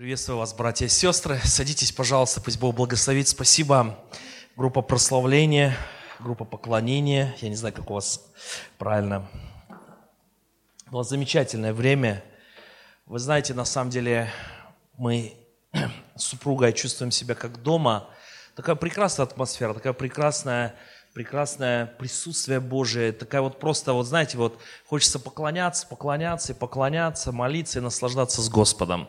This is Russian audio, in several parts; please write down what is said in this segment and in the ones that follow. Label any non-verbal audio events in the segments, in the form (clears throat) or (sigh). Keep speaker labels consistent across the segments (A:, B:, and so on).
A: Приветствую вас, братья и сестры. Садитесь, пожалуйста, пусть Бог благословит. Спасибо. Группа прославления, группа поклонения. Я не знаю, как у вас правильно. Было замечательное время. Вы знаете, на самом деле мы (clears throat) с супругой чувствуем себя как дома. Такая прекрасная атмосфера, такая прекрасная прекрасное присутствие Божие, такая вот просто, вот знаете, вот хочется поклоняться, поклоняться поклоняться, молиться и наслаждаться с Господом.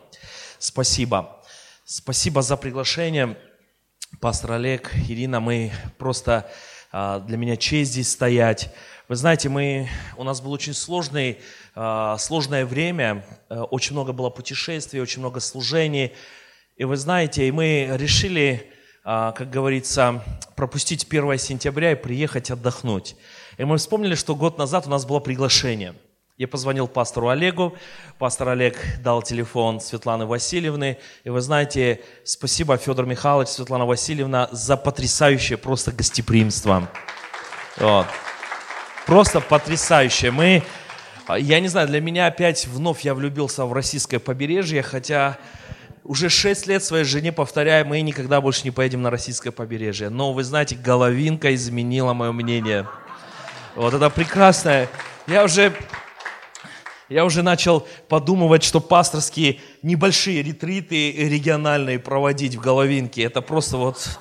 A: Спасибо. Спасибо за приглашение, пастор Олег, Ирина, мы просто, а, для меня честь здесь стоять. Вы знаете, мы, у нас был очень сложный, а, сложное время, э, очень много было путешествий, очень много служений. И вы знаете, и мы решили как говорится, пропустить 1 сентября и приехать отдохнуть. И мы вспомнили, что год назад у нас было приглашение. Я позвонил пастору Олегу, пастор Олег дал телефон Светланы Васильевны. И вы знаете, спасибо, Федор Михайлович, Светлана Васильевна, за потрясающее просто гостеприимство. Вот. Просто потрясающее. Мы, я не знаю, для меня опять вновь я влюбился в российское побережье, хотя уже шесть лет своей жене повторяю, мы никогда больше не поедем на российское побережье. Но вы знаете, головинка изменила мое мнение. Вот это прекрасно. Я уже, я уже начал подумывать, что пасторские небольшие ретриты региональные проводить в головинке. Это просто вот,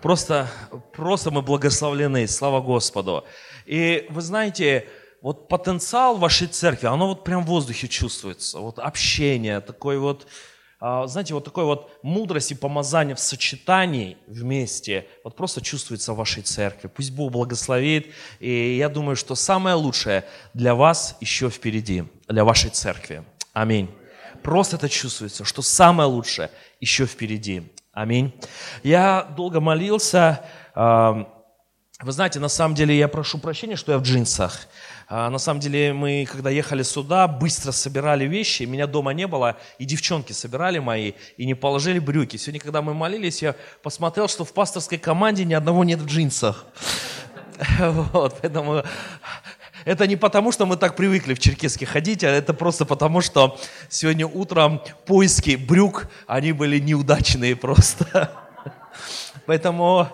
A: просто, просто мы благословлены, слава Господу. И вы знаете, вот потенциал вашей церкви, оно вот прям в воздухе чувствуется. Вот общение, такой вот, знаете, вот такой вот мудрость и помазание в сочетании вместе, вот просто чувствуется в вашей церкви. Пусть Бог благословит, и я думаю, что самое лучшее для вас еще впереди, для вашей церкви. Аминь. Просто это чувствуется, что самое лучшее еще впереди. Аминь. Я долго молился, вы знаете, на самом деле я прошу прощения, что я в джинсах. А, на самом деле мы, когда ехали сюда, быстро собирали вещи, меня дома не было, и девчонки собирали мои, и не положили брюки. Сегодня, когда мы молились, я посмотрел, что в пасторской команде ни одного нет в джинсах. (laughs) Вот, поэтому это не потому, что мы так привыкли в Черкеске ходить, а это просто потому, что сегодня утром поиски брюк, они были неудачные просто. (laughs) Поэтому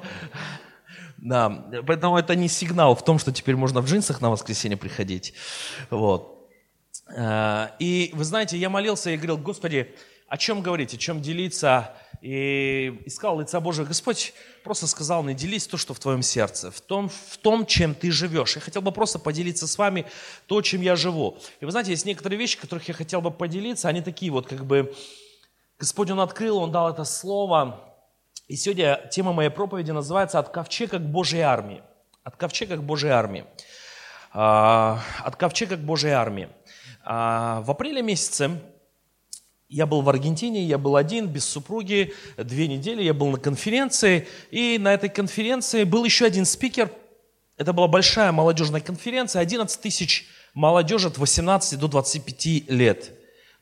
A: да, поэтому это не сигнал в том, что теперь можно в джинсах на воскресенье приходить. Вот. Э, и вы знаете, я молился и говорил, Господи, о чем говорить, о чем делиться? И искал лица Божия. Господь просто сказал мне, делись то, что в твоем сердце, в том, в том, чем ты живешь. Я хотел бы просто поделиться с вами то, чем я живу. И вы знаете, есть некоторые вещи, которых я хотел бы поделиться, они такие вот как бы, Господь, Он открыл, Он дал это слово, и сегодня тема моей проповеди называется «От ковчега к Божьей армии». От ковчега к Божьей армии. А, от ковчега к Божьей армии. А, в апреле месяце я был в Аргентине, я был один, без супруги, две недели, я был на конференции, и на этой конференции был еще один спикер, это была большая молодежная конференция, 11 тысяч молодежи от 18 до 25 лет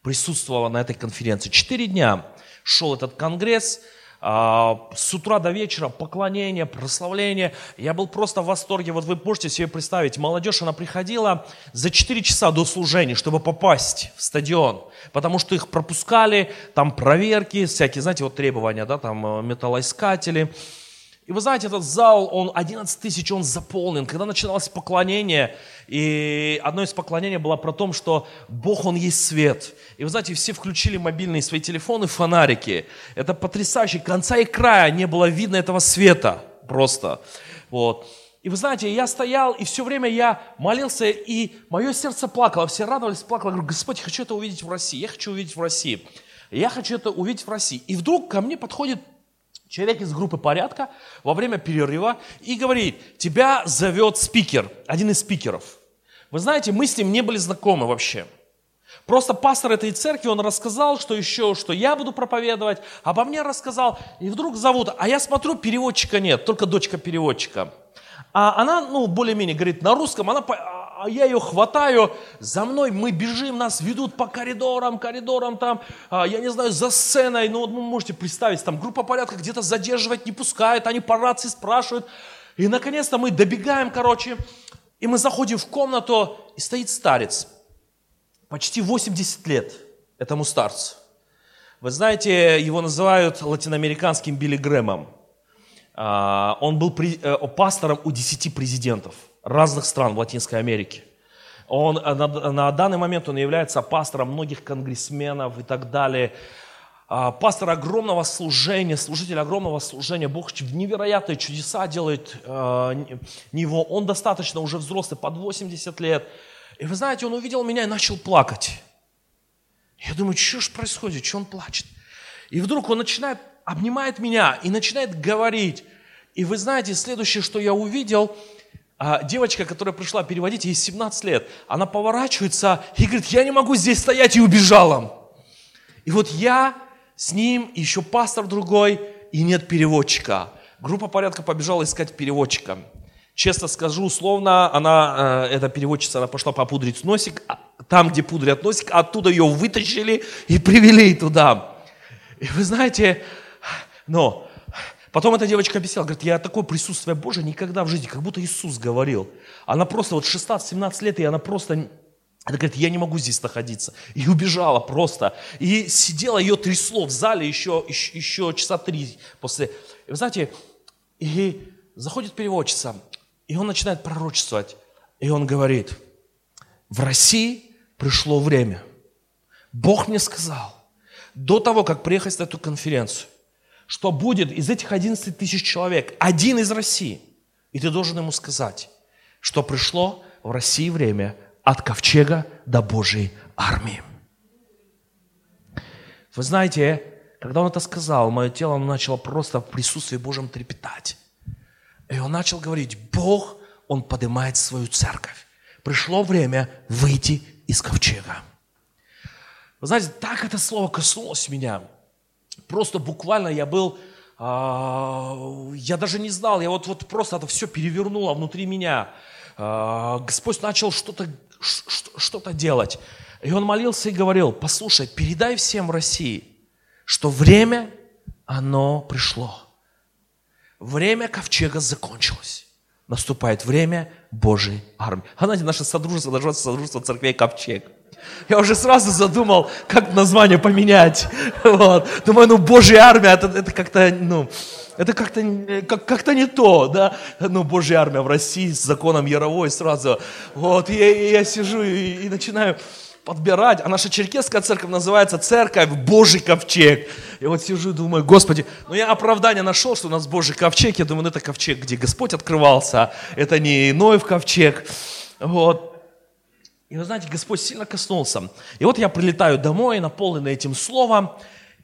A: присутствовала на этой конференции. Четыре дня шел этот конгресс, с утра до вечера поклонение, прославление. Я был просто в восторге. Вот вы можете себе представить, молодежь, она приходила за 4 часа до служения, чтобы попасть в стадион, потому что их пропускали, там проверки, всякие, знаете, вот требования, да, там э, металлоискатели. И вы знаете, этот зал, он 11 тысяч, он заполнен. Когда начиналось поклонение, и одно из поклонений было про то, что Бог, Он есть свет. И вы знаете, все включили мобильные свои телефоны, фонарики. Это потрясающе. Конца и края не было видно этого света просто. Вот. И вы знаете, я стоял, и все время я молился, и мое сердце плакало. Все радовались, плакало. Я говорю, Господь, я хочу это увидеть в России. Я хочу увидеть в России. Я хочу это увидеть в России. И вдруг ко мне подходит Человек из группы порядка во время перерыва и говорит, тебя зовет спикер, один из спикеров. Вы знаете, мы с ним не были знакомы вообще. Просто пастор этой церкви, он рассказал, что еще, что я буду проповедовать, обо мне рассказал, и вдруг зовут, а я смотрю, переводчика нет, только дочка переводчика. А она, ну, более-менее говорит на русском, она а я ее хватаю, за мной мы бежим, нас ведут по коридорам, коридорам там, а, я не знаю, за сценой, ну, вот вы можете представить, там группа порядка где-то задерживать не пускает, они по рации спрашивают. И наконец-то мы добегаем, короче, и мы заходим в комнату, и стоит старец, почти 80 лет этому старцу. Вы знаете, его называют латиноамериканским Билли Грэмом. А, он был э, пастором у 10 президентов разных стран в Латинской Америке. Он, э, на, на данный момент он является пастором многих конгрессменов и так далее. А, пастор огромного служения, служитель огромного служения. Бог невероятные чудеса делает э, него. Он достаточно уже взрослый, под 80 лет. И вы знаете, он увидел меня и начал плакать. Я думаю, что же происходит, что он плачет? И вдруг он начинает, обнимает меня и начинает говорить. И вы знаете, следующее, что я увидел, а, девочка, которая пришла переводить, ей 17 лет, она поворачивается и говорит, я не могу здесь стоять, и убежала. И вот я с ним, еще пастор другой, и нет переводчика. Группа порядка побежала искать переводчика. Честно скажу, условно, она, э, эта переводчица, она пошла попудрить носик, а там, где пудрят носик, оттуда ее вытащили и привели туда. И вы знаете, но Потом эта девочка объясняла, говорит, я такое присутствие Божие никогда в жизни, как будто Иисус говорил. Она просто вот 16-17 лет, и она просто, она говорит, я не могу здесь находиться. И убежала просто. И сидела, ее трясло в зале еще, еще, еще часа три после. И вы знаете, и заходит переводчица, и он начинает пророчествовать. И он говорит, в России пришло время. Бог мне сказал, до того, как приехать на эту конференцию, что будет из этих 11 тысяч человек один из России. И ты должен ему сказать, что пришло в России время от ковчега до Божьей армии. Вы знаете, когда он это сказал, мое тело начало просто в присутствии Божьем трепетать. И он начал говорить, Бог, Он поднимает свою церковь. Пришло время выйти из ковчега. Вы знаете, так это слово коснулось меня – просто буквально я был, а, я даже не знал, я вот, вот просто это все перевернуло внутри меня. А, Господь начал что-то что-то делать. И он молился и говорил, послушай, передай всем в России, что время, оно пришло. Время ковчега закончилось. Наступает время Божьей армии. А знаете, наше содружество называется Содружество церквей Ковчег. Я уже сразу задумал, как название поменять. (laughs) Вот. Думаю, ну, Божья армия, это, это как-то, ну, это как-то как, как не то, да. Ну, Божья армия в России с законом Яровой сразу. Вот, я, я сижу и, и начинаю подбирать. А наша черкесская церковь называется Церковь Божий Ковчег. И вот сижу и думаю, Господи, ну я оправдание нашел, что у нас Божий Ковчег. Я думаю, ну это ковчег, где Господь открывался. Это не иной в ковчег. Вот. И вы знаете, Господь сильно коснулся. И вот я прилетаю домой, наполненный этим словом.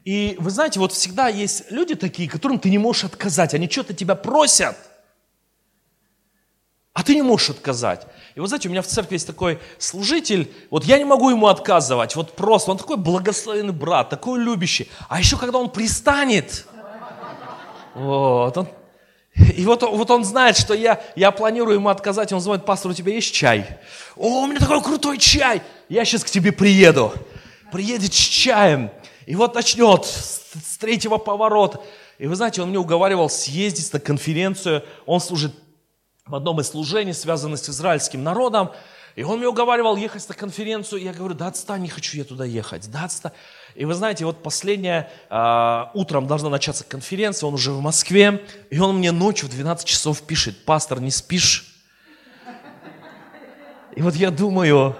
A: И вы знаете, вот всегда есть люди такие, которым ты не можешь отказать. Они что-то тебя просят, а ты не можешь отказать. И вот знаете, у меня в церкви есть такой служитель, вот я не могу ему отказывать, вот просто, он такой благословенный брат, такой любящий. А еще когда он пристанет, вот, он и вот, вот он знает, что я, я планирую ему отказать, он звонит, пастор, у тебя есть чай? О, у меня такой крутой чай, я сейчас к тебе приеду. Приедет с чаем, и вот начнет с, с третьего поворота. И вы знаете, он мне уговаривал съездить на конференцию, он служит в одном из служений, связанных с израильским народом, и он мне уговаривал ехать на конференцию, я говорю, да отстань, не хочу я туда ехать, да отстань. И вы знаете, вот последнее, э, утром должна начаться конференция, он уже в Москве, и он мне ночью в 12 часов пишет, пастор, не спишь? И вот я думаю,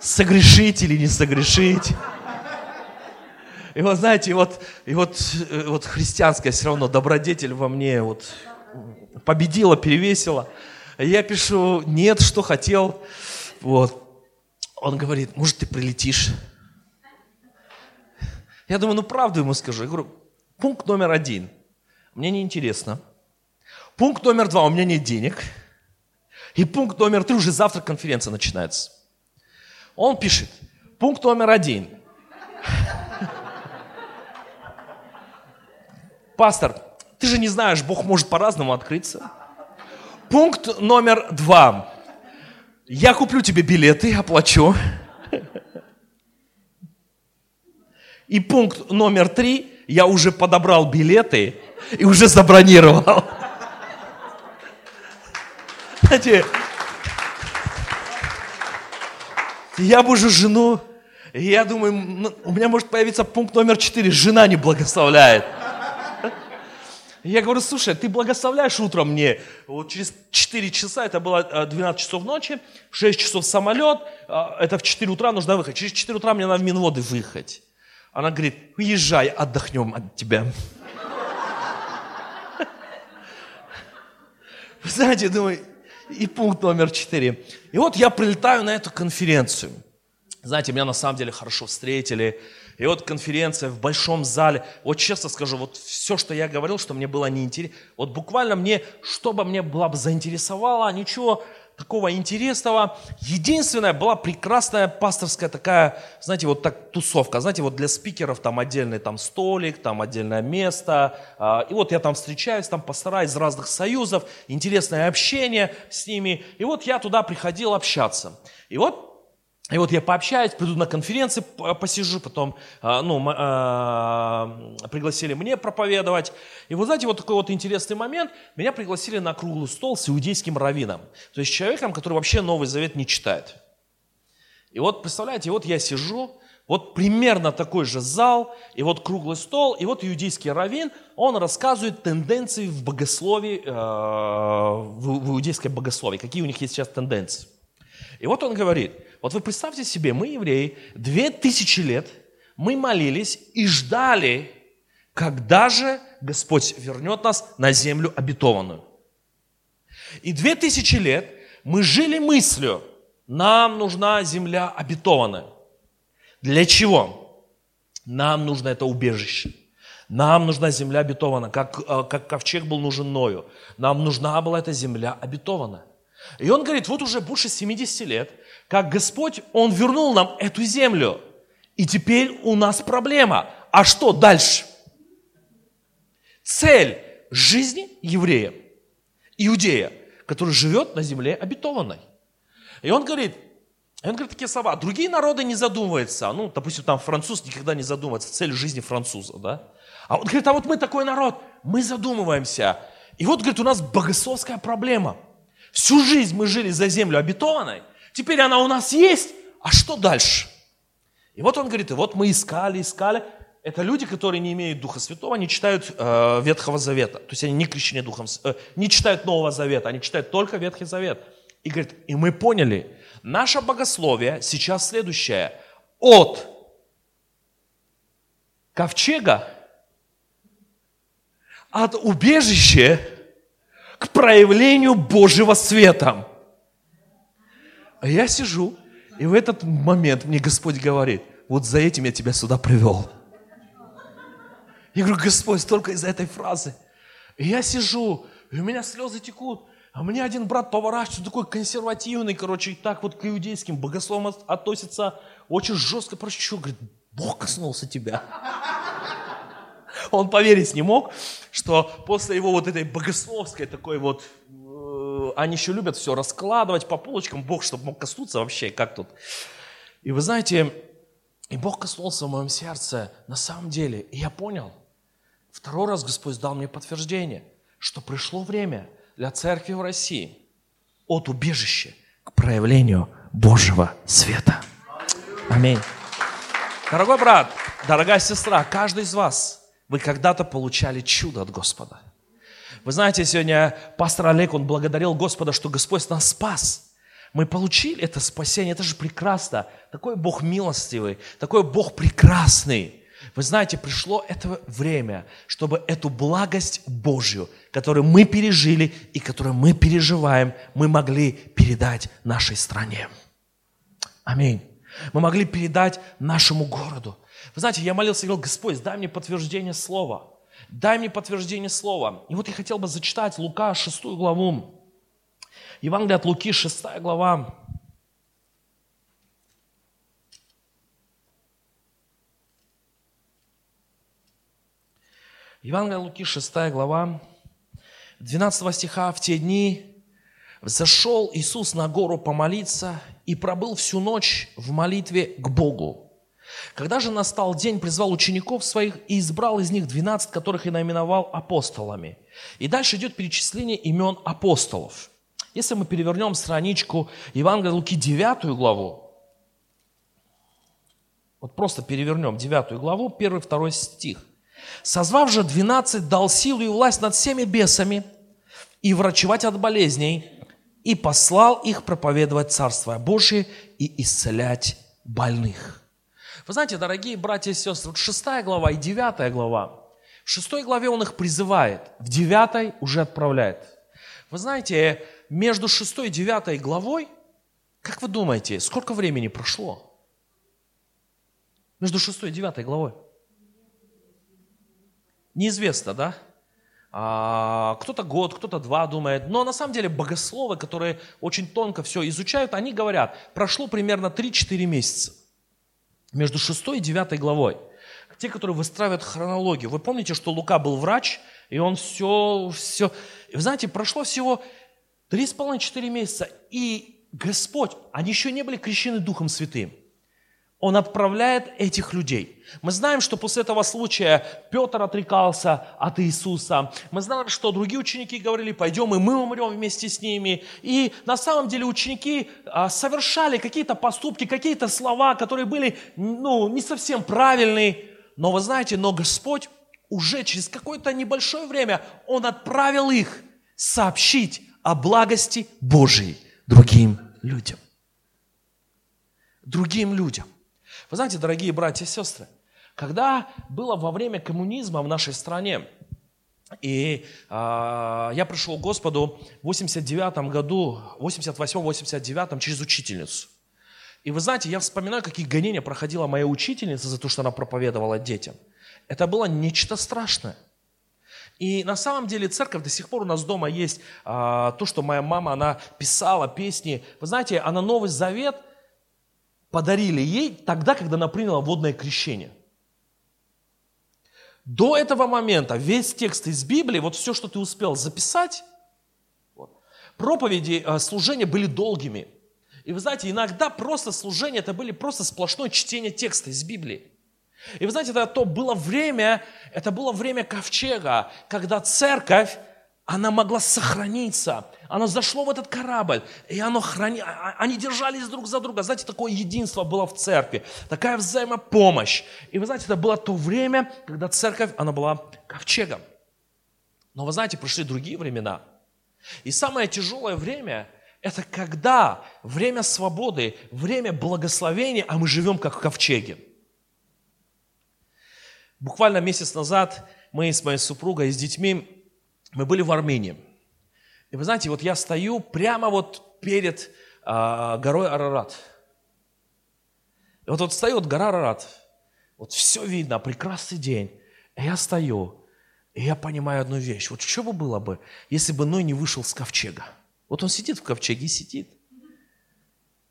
A: согрешить или не согрешить? И вот знаете, и вот, и вот, э, вот христианская все равно добродетель во мне вот победила, перевесила. Я пишу, нет, что хотел. Вот. Он говорит, может, ты прилетишь? Я думаю, ну правду ему скажу. Я говорю, пункт номер один. Мне не интересно. Пункт номер два, у меня нет денег. И пункт номер три, уже завтра конференция начинается. Он пишет, пункт номер один. Пастор, ты же не знаешь, Бог может по-разному открыться. Пункт номер два. Я куплю тебе билеты, оплачу. И пункт номер три, я уже подобрал билеты и уже забронировал. Знаете, я уже жену, И я думаю, ну, у меня может появиться пункт номер четыре. Жена не благословляет. Я говорю, слушай, ты благословляешь утром мне, вот через 4 часа, это было 12 э, часов ночи, в 6 часов самолет, э, это в 4 утра нужно выехать. Через 4 утра мне надо в Минводы выехать. Она говорит, уезжай, отдохнем от тебя. Вы знаете, думаю, и пункт номер 4. И вот я прилетаю на эту конференцию. Знаете, меня на самом деле хорошо встретили. И вот конференция в большом зале. Вот честно скажу, вот все, что я говорил, что мне было неинтересно, вот буквально мне, что бы мне было бы заинтересовало, ничего такого интересного. Единственное, была прекрасная пасторская такая, знаете, вот так тусовка. Знаете, вот для спикеров там отдельный там столик, там отдельное место. А, и вот я там встречаюсь, там пастора из разных союзов, интересное общение с ними. И вот я туда приходил общаться. И вот и вот я пообщаюсь, приду на конференции, посижу, потом а, ну, э, пригласили мне проповедовать. И вот знаете, вот такой вот интересный момент. Меня пригласили на круглый стол с иудейским раввином. То есть человеком, который вообще Новый Завет не читает. И вот, представляете, вот я сижу, вот примерно такой же зал, и вот круглый стол, и вот иудейский раввин, он рассказывает тенденции в богословии, э, в иудейском богословии, какие у них есть сейчас тенденции. И вот он говорит – вот вы представьте себе, мы евреи, две тысячи лет мы молились и ждали, когда же Господь вернет нас на землю обетованную. И две тысячи лет мы жили мыслью, нам нужна земля обетованная. Для чего? Нам нужно это убежище. Нам нужна земля обетованная, как, э, как ковчег был нужен Ною. Нам нужна была эта земля обетованная. И он говорит, вот уже больше 70 лет как Господь, Он вернул нам эту землю. И теперь у нас проблема. А что дальше? Цель жизни еврея, иудея, который живет на земле обетованной. И он говорит, он говорит такие слова, другие народы не задумываются, ну, допустим, там француз никогда не задумывается, цель жизни француза, да? А он говорит, а вот мы такой народ, мы задумываемся. И вот, говорит, у нас богословская проблема. Всю жизнь мы жили за землю обетованной, Теперь она у нас есть, а что дальше? И вот он говорит, и вот мы искали, искали. Это люди, которые не имеют Духа Святого, они читают э, Ветхого Завета. То есть они не крещены Духом, э, не читают Нового Завета, они читают только Ветхий Завет. И говорит, и мы поняли, наше богословие сейчас следующее. От ковчега, от убежища к проявлению Божьего света. А я сижу, и в этот момент мне Господь говорит, вот за этим я тебя сюда привел. Я говорю, Господь, столько из-за этой фразы. И я сижу, и у меня слезы текут. А мне один брат поворачивается, такой консервативный, короче, и так вот к иудейским богословам относится очень жестко. Короче, что, говорит, Бог коснулся тебя. Он поверить не мог, что после его вот этой богословской такой вот они еще любят все раскладывать по полочкам. Бог, чтобы мог коснуться вообще, как тут. И вы знаете, и Бог коснулся в моем сердце на самом деле. И я понял, второй раз Господь дал мне подтверждение, что пришло время для церкви в России от убежища к проявлению Божьего света. Аминь. Дорогой брат, дорогая сестра, каждый из вас, вы когда-то получали чудо от Господа. Вы знаете, сегодня пастор Олег, он благодарил Господа, что Господь нас спас. Мы получили это спасение, это же прекрасно. Такой Бог милостивый, такой Бог прекрасный. Вы знаете, пришло это время, чтобы эту благость Божью, которую мы пережили и которую мы переживаем, мы могли передать нашей стране. Аминь. Мы могли передать нашему городу. Вы знаете, я молился и говорил, Господь, дай мне подтверждение слова. Дай мне подтверждение слова. И вот я хотел бы зачитать Лука 6 главу. Евангелие от Луки 6 глава. Евангелие от Луки 6 глава. 12 стиха. В те дни Зашел Иисус на гору помолиться и пробыл всю ночь в молитве к Богу. Когда же настал день, призвал учеников своих и избрал из них 12, которых и наименовал апостолами. И дальше идет перечисление имен апостолов. Если мы перевернем страничку Евангелия Луки 9 главу, Вот просто перевернем 9 главу, 1-2 стих. «Созвав же 12, дал силу и власть над всеми бесами и врачевать от болезней, и послал их проповедовать Царство Божие и исцелять больных». Вы знаете, дорогие братья и сестры, вот 6 глава и 9 глава, в 6 главе он их призывает, в 9 уже отправляет. Вы знаете, между 6 и 9 главой, как вы думаете, сколько времени прошло? Между 6 и 9 главой. Неизвестно, да? А, кто-то год, кто-то два думает. Но на самом деле богословы, которые очень тонко все изучают, они говорят, прошло примерно 3-4 месяца между 6 и 9 главой. Те, которые выстраивают хронологию. Вы помните, что Лука был врач, и он все, все... И вы знаете, прошло всего 3,5-4 месяца, и Господь, они еще не были крещены Духом Святым. Он отправляет этих людей. Мы знаем, что после этого случая Петр отрекался от Иисуса. Мы знаем, что другие ученики говорили, пойдем и мы умрем вместе с ними. И на самом деле ученики а, совершали какие-то поступки, какие-то слова, которые были ну, не совсем правильные. Но вы знаете, но Господь уже через какое-то небольшое время, Он отправил их сообщить о благости Божией другим людям. Другим людям. Вы знаете, дорогие братья и сестры, когда было во время коммунизма в нашей стране, и э, я пришел к Господу в 89 году, 88-89 через учительницу. И вы знаете, я вспоминаю, какие гонения проходила моя учительница за то, что она проповедовала детям. Это было нечто страшное. И на самом деле церковь до сих пор у нас дома есть а, то, что моя мама, она писала песни. Вы знаете, она Новый Завет – подарили ей тогда, когда она приняла водное крещение. До этого момента весь текст из Библии, вот все, что ты успел записать, вот, проповеди, э, служения были долгими. И вы знаете, иногда просто служение, это были просто сплошное чтение текста из Библии. И вы знаете, это то было время, это было время ковчега, когда церковь она могла сохраниться. Оно зашло в этот корабль, и оно храни... А, а, они держались друг за друга. Знаете, такое единство было в церкви, такая взаимопомощь. И вы знаете, это было то время, когда церковь, она была ковчегом. Но вы знаете, пришли другие времена. И самое тяжелое время – это когда время свободы, время благословения, а мы живем как в ковчеге. Буквально месяц назад мы с моей супругой и с детьми мы были в Армении. И вы знаете, вот я стою прямо вот перед а, горой Арарат. И вот, вот стою вот гора Арарат, вот все видно, прекрасный день. И я стою, и я понимаю одну вещь. Вот что бы было бы, если бы Ной не вышел с ковчега? Вот он сидит в ковчеге и сидит.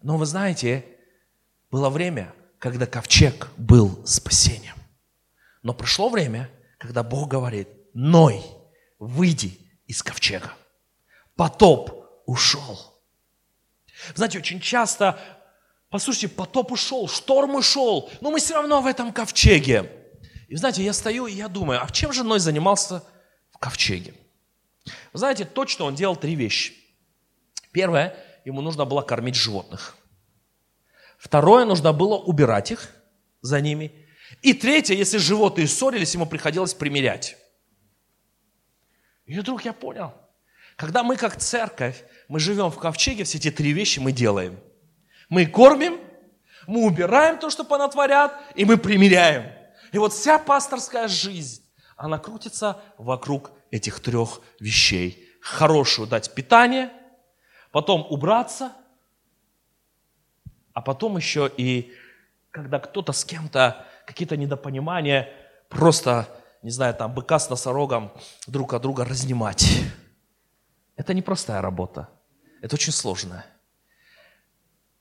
A: Но вы знаете, было время, когда ковчег был спасением. Но пришло время, когда Бог говорит, Ной – выйди из ковчега. Потоп ушел. Знаете, очень часто, послушайте, потоп ушел, шторм ушел, но мы все равно в этом ковчеге. И знаете, я стою и я думаю, а чем же Ной занимался в ковчеге? Вы знаете, точно он делал три вещи. Первое, ему нужно было кормить животных. Второе, нужно было убирать их за ними. И третье, если животные ссорились, ему приходилось примирять. И вдруг я понял, когда мы как церковь, мы живем в ковчеге, все эти три вещи мы делаем. Мы кормим, мы убираем то, что понатворят, и мы примиряем. И вот вся пасторская жизнь, она крутится вокруг этих трех вещей. Хорошую дать питание, потом убраться, а потом еще и, когда кто-то с кем-то, какие-то недопонимания, просто не знаю, там, быка с носорогом друг от друга разнимать. Это непростая работа. Это очень сложно.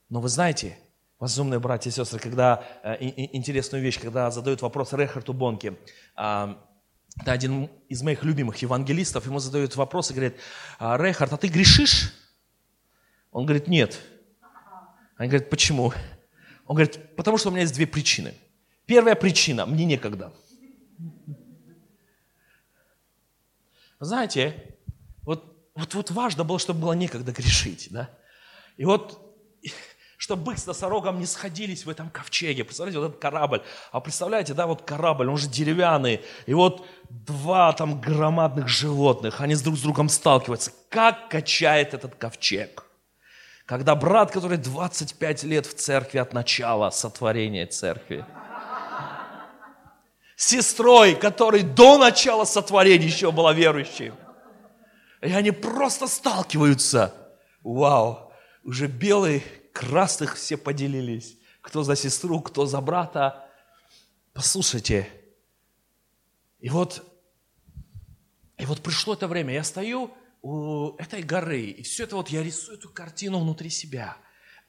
A: Но вы знаете, возумные братья и сестры, когда э, интересную вещь, когда задают вопрос Рехарту Бонке, э, это один из моих любимых евангелистов, ему задают вопрос и говорит, «А, Рехард, а ты грешишь? Он говорит, нет. Они говорят, почему? Он говорит, потому что у меня есть две причины. Первая причина, мне некогда. Знаете, вот, вот, вот важно было, чтобы было некогда грешить, да? И вот, (laughs) чтобы бык с носорогом не сходились в этом ковчеге. Представляете, вот этот корабль. А представляете, да, вот корабль, он же деревянный. И вот два там громадных животных, они друг с другом сталкиваются. Как качает этот ковчег? Когда брат, который 25 лет в церкви от начала сотворения церкви, сестрой, который до начала сотворения еще была верующей, и они просто сталкиваются. Вау, уже белые, красных все поделились. Кто за сестру, кто за брата. Послушайте, и вот, и вот пришло это время, я стою у этой горы, и все это вот я рисую эту картину внутри себя.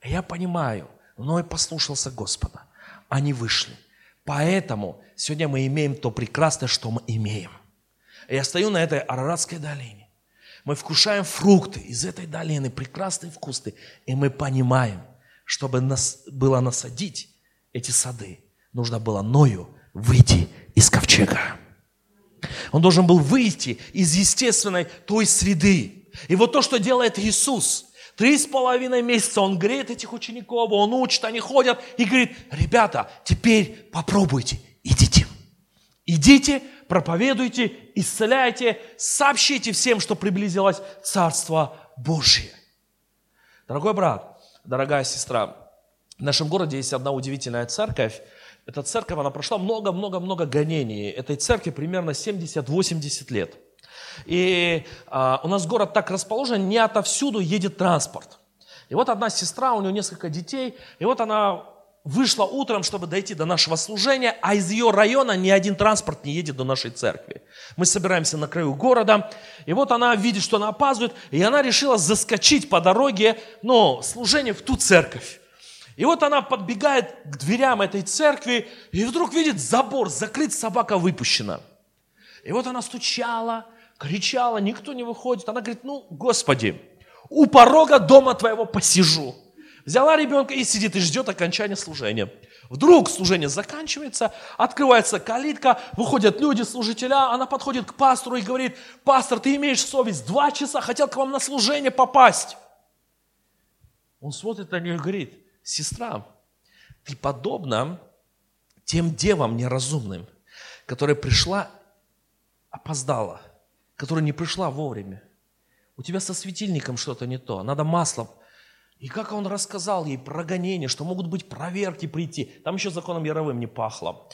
A: И я понимаю, но и послушался Господа. Они вышли. Поэтому сегодня мы имеем то прекрасное, что мы имеем. Я стою на этой Араратской долине. Мы вкушаем фрукты из этой долины, прекрасные вкусы. И мы понимаем, чтобы нас было насадить эти сады, нужно было Ною выйти из ковчега. Он должен был выйти из естественной той среды. И вот то, что делает Иисус, три с половиной месяца Он греет этих учеников, Он учит, они ходят и говорит, ребята, теперь попробуйте, идите. Идите, проповедуйте, исцеляйте, сообщите всем, что приблизилось Царство Божье. Дорогой брат, дорогая сестра, в нашем городе есть одна удивительная церковь, эта церковь, она прошла много-много-много гонений. Этой церкви примерно 70-80 лет. И а, у нас город так расположен, не отовсюду едет транспорт. И вот одна сестра, у нее несколько детей, и вот она вышла утром, чтобы дойти до нашего служения, а из ее района ни один транспорт не едет до нашей церкви. Мы собираемся на краю города, и вот она видит, что она опаздывает, и она решила заскочить по дороге, ну, служение в ту церковь. И вот она подбегает к дверям этой церкви, и вдруг видит забор, закрыт, собака выпущена. И вот она стучала, кричала, никто не выходит. Она говорит, ну, Господи, у порога дома твоего посижу. Взяла ребенка и сидит, и ждет окончания служения. Вдруг служение заканчивается, открывается калитка, выходят люди, служителя, она подходит к пастору и говорит, пастор, ты имеешь совесть, два часа хотел к вам на служение попасть. Он смотрит на нее и говорит, сестра, ты подобна тем девам неразумным, которая пришла, опоздала, которая не пришла вовремя. У тебя со светильником что-то не то, надо масло. И как он рассказал ей про гонение, что могут быть проверки прийти. Там еще законом Яровым не пахло.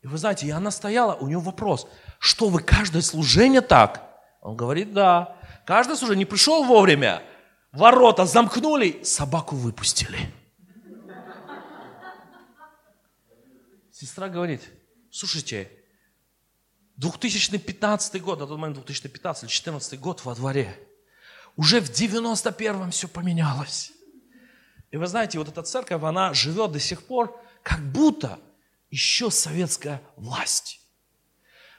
A: И вы знаете, и она стояла, у нее вопрос, что вы каждое служение так? Он говорит, да. Каждое служение не пришел вовремя, ворота замкнули, собаку выпустили. Сестра говорит, слушайте, 2015 год, на тот момент 2015 или 2014 год во дворе, уже в 91-м все поменялось. И вы знаете, вот эта церковь, она живет до сих пор, как будто еще советская власть.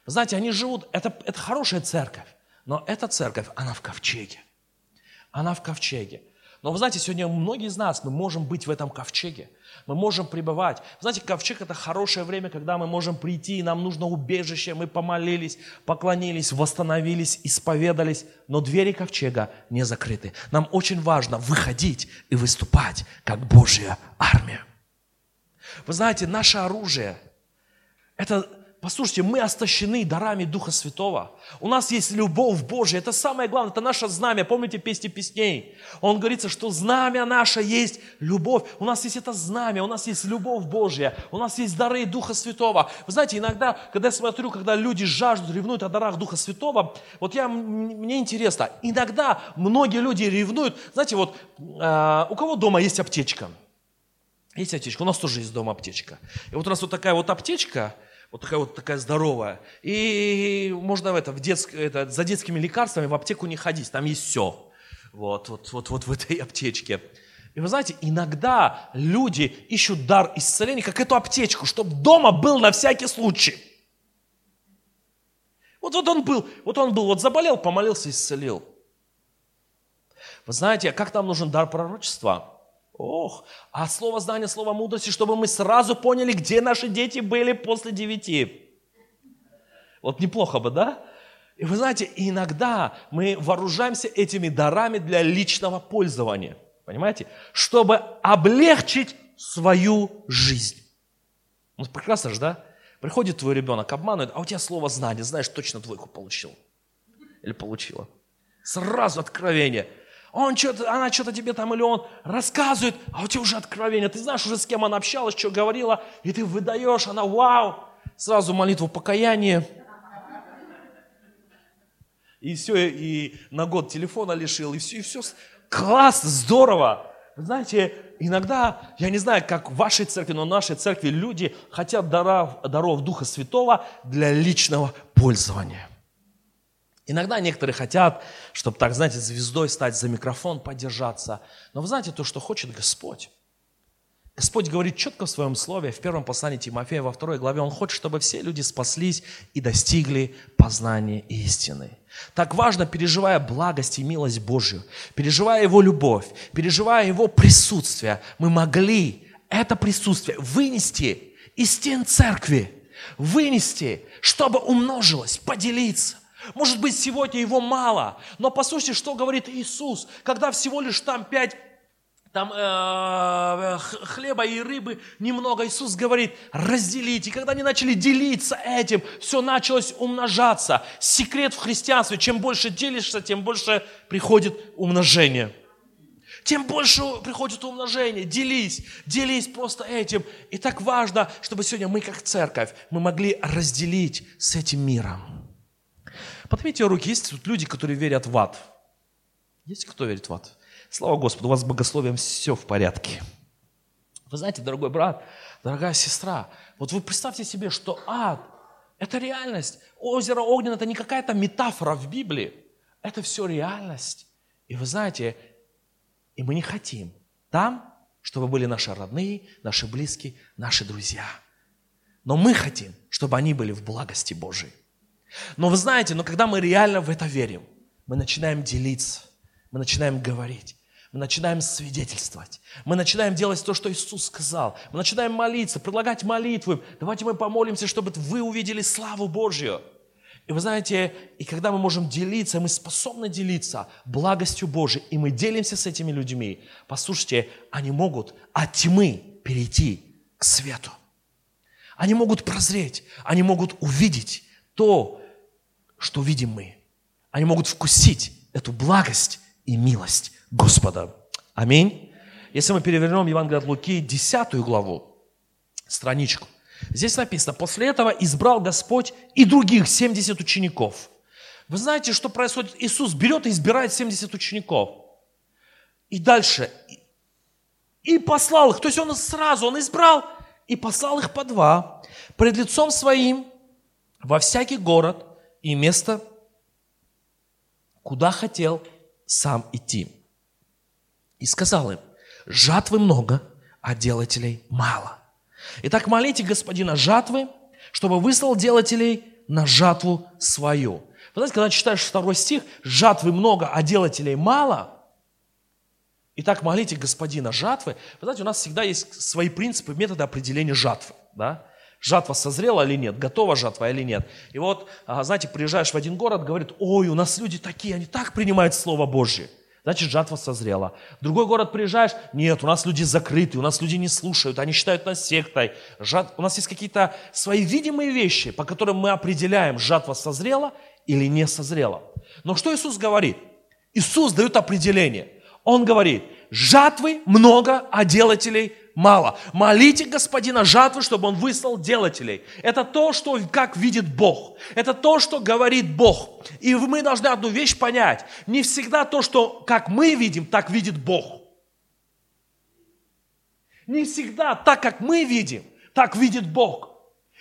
A: Вы знаете, они живут, это, это хорошая церковь, но эта церковь, она в ковчеге. Она в ковчеге. Но вы знаете, сегодня многие из нас, мы можем быть в этом ковчеге – мы можем пребывать. Знаете, ковчег – это хорошее время, когда мы можем прийти, и нам нужно убежище, мы помолились, поклонились, восстановились, исповедались, но двери ковчега не закрыты. Нам очень важно выходить и выступать, как Божья армия. Вы знаете, наше оружие – это Послушайте, мы остащены дарами Духа Святого. У нас есть любовь Божья. Это самое главное, это наше знамя. Помните песни песней? Он говорится, что знамя наше есть любовь. У нас есть это знамя, у нас есть любовь Божья, у нас есть дары Духа Святого. Вы знаете, иногда, когда я смотрю, когда люди жаждут, ревнуют о дарах Духа Святого, вот я, мне интересно, иногда многие люди ревнуют, знаете, вот э, у кого дома есть аптечка? Есть аптечка, у нас тоже есть дома аптечка. И вот у нас вот такая вот аптечка – вот такая вот такая здоровая. И можно в это, в детск, это, за детскими лекарствами в аптеку не ходить, там есть все. Вот, вот, вот, вот в этой аптечке. И вы знаете, иногда люди ищут дар исцеления, как эту аптечку, чтобы дома был на всякий случай. Вот, вот он был, вот он был, вот заболел, помолился, исцелил. Вы знаете, как нам нужен дар пророчества? Ох, а слово знания, слово мудрости, чтобы мы сразу поняли, где наши дети были после девяти. Вот неплохо бы, да? И вы знаете, иногда мы вооружаемся этими дарами для личного пользования. Понимаете? Чтобы облегчить свою жизнь. Ну, прекрасно же, да? Приходит твой ребенок, обманывает, а у тебя слово знание, знаешь, точно двойку получил. Или получила. Сразу откровение. Он что-то, она что-то тебе там, или он рассказывает, а у тебя уже откровение. Ты знаешь уже, с кем она общалась, что говорила, и ты выдаешь, она вау. Сразу молитву покаяния. И все, и на год телефона лишил, и все, и все. Класс, здорово. Знаете, иногда, я не знаю, как в вашей церкви, но в нашей церкви люди хотят даров, даров Духа Святого для личного пользования. Иногда некоторые хотят, чтобы так, знаете, звездой стать, за микрофон подержаться. Но вы знаете то, что хочет Господь. Господь говорит четко в своем слове, в первом послании Тимофея, во второй главе, Он хочет, чтобы все люди спаслись и достигли познания истины. Так важно, переживая благость и милость Божью, переживая Его любовь, переживая Его присутствие, мы могли это присутствие вынести из стен церкви, вынести, чтобы умножилось, поделиться. Может быть, сегодня его мало, но послушайте, что говорит Иисус, когда всего лишь там пять там э, хлеба и рыбы немного. Иисус говорит, разделите. И когда они начали делиться этим, все началось умножаться. Секрет в христианстве, чем больше делишься, тем больше приходит умножение. Тем больше приходит умножение. Делись, делись просто этим. И так важно, чтобы сегодня мы, как церковь, мы могли разделить с этим миром. Поднимите руки. Есть тут люди, которые верят в ад? Есть кто верит в ад? Слава Господу, у вас с богословием все в порядке. Вы знаете, дорогой брат, дорогая сестра, вот вы представьте себе, что ад – это реальность. Озеро Огненно – это не какая-то метафора в Библии. Это все реальность. И вы знаете, и мы не хотим там, чтобы были наши родные, наши близкие, наши друзья. Но мы хотим, чтобы они были в благости Божией. Но вы знаете, но когда мы реально в это верим, мы начинаем делиться, мы начинаем говорить. Мы начинаем свидетельствовать. Мы начинаем делать то, что Иисус сказал. Мы начинаем молиться, предлагать молитвы. Давайте мы помолимся, чтобы вы увидели славу Божью. И вы знаете, и когда мы можем делиться, мы способны делиться благостью Божией, и мы делимся с этими людьми, послушайте, они могут от тьмы перейти к свету. Они могут прозреть, они могут увидеть то, что видим мы. Они могут вкусить эту благость и милость Господа. Аминь. Если мы перевернем Евангелие от Луки, 10 главу, страничку, здесь написано, после этого избрал Господь и других 70 учеников. Вы знаете, что происходит? Иисус берет и избирает 70 учеников. И дальше. И послал их. То есть он сразу, он избрал и послал их по два пред лицом своим во всякий город и место, куда хотел сам идти. И сказал им, жатвы много, а делателей мало. Итак, молите Господина жатвы, чтобы выслал делателей на жатву свою. Вы знаете, когда читаешь второй стих, жатвы много, а делателей мало, Итак, молите Господина жатвы. Вы знаете, у нас всегда есть свои принципы, методы определения жатвы. Да? Жатва созрела или нет, готова жатва или нет. И вот, а, знаете, приезжаешь в один город, говорит, ой, у нас люди такие, они так принимают Слово Божье значит жатва созрела. В другой город приезжаешь, нет, у нас люди закрыты, у нас люди не слушают, они считают нас сектой. Жат... У нас есть какие-то свои видимые вещи, по которым мы определяем, жатва созрела или не созрела. Но что Иисус говорит? Иисус дает определение. Он говорит, жатвы много, а делателей мало. Молите Господина жатвы, чтобы Он выслал делателей. Это то, что как видит Бог. Это то, что говорит Бог. И мы должны одну вещь понять. Не всегда то, что как мы видим, так видит Бог. Не всегда так, как мы видим, так видит Бог.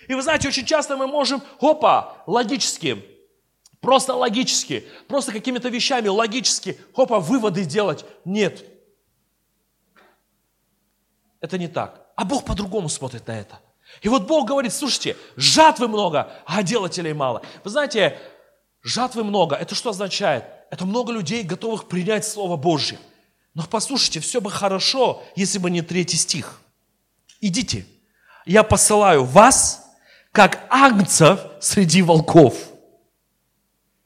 A: И вы знаете, очень часто мы можем, опа, логически, просто логически, просто какими-то вещами логически, опа, выводы делать. Нет, это не так. А Бог по-другому смотрит на это. И вот Бог говорит, слушайте, жатвы много, а делателей мало. Вы знаете, жатвы много, это что означает? Это много людей, готовых принять Слово Божье. Но послушайте, все бы хорошо, если бы не третий стих. Идите, я посылаю вас, как агнцев среди волков.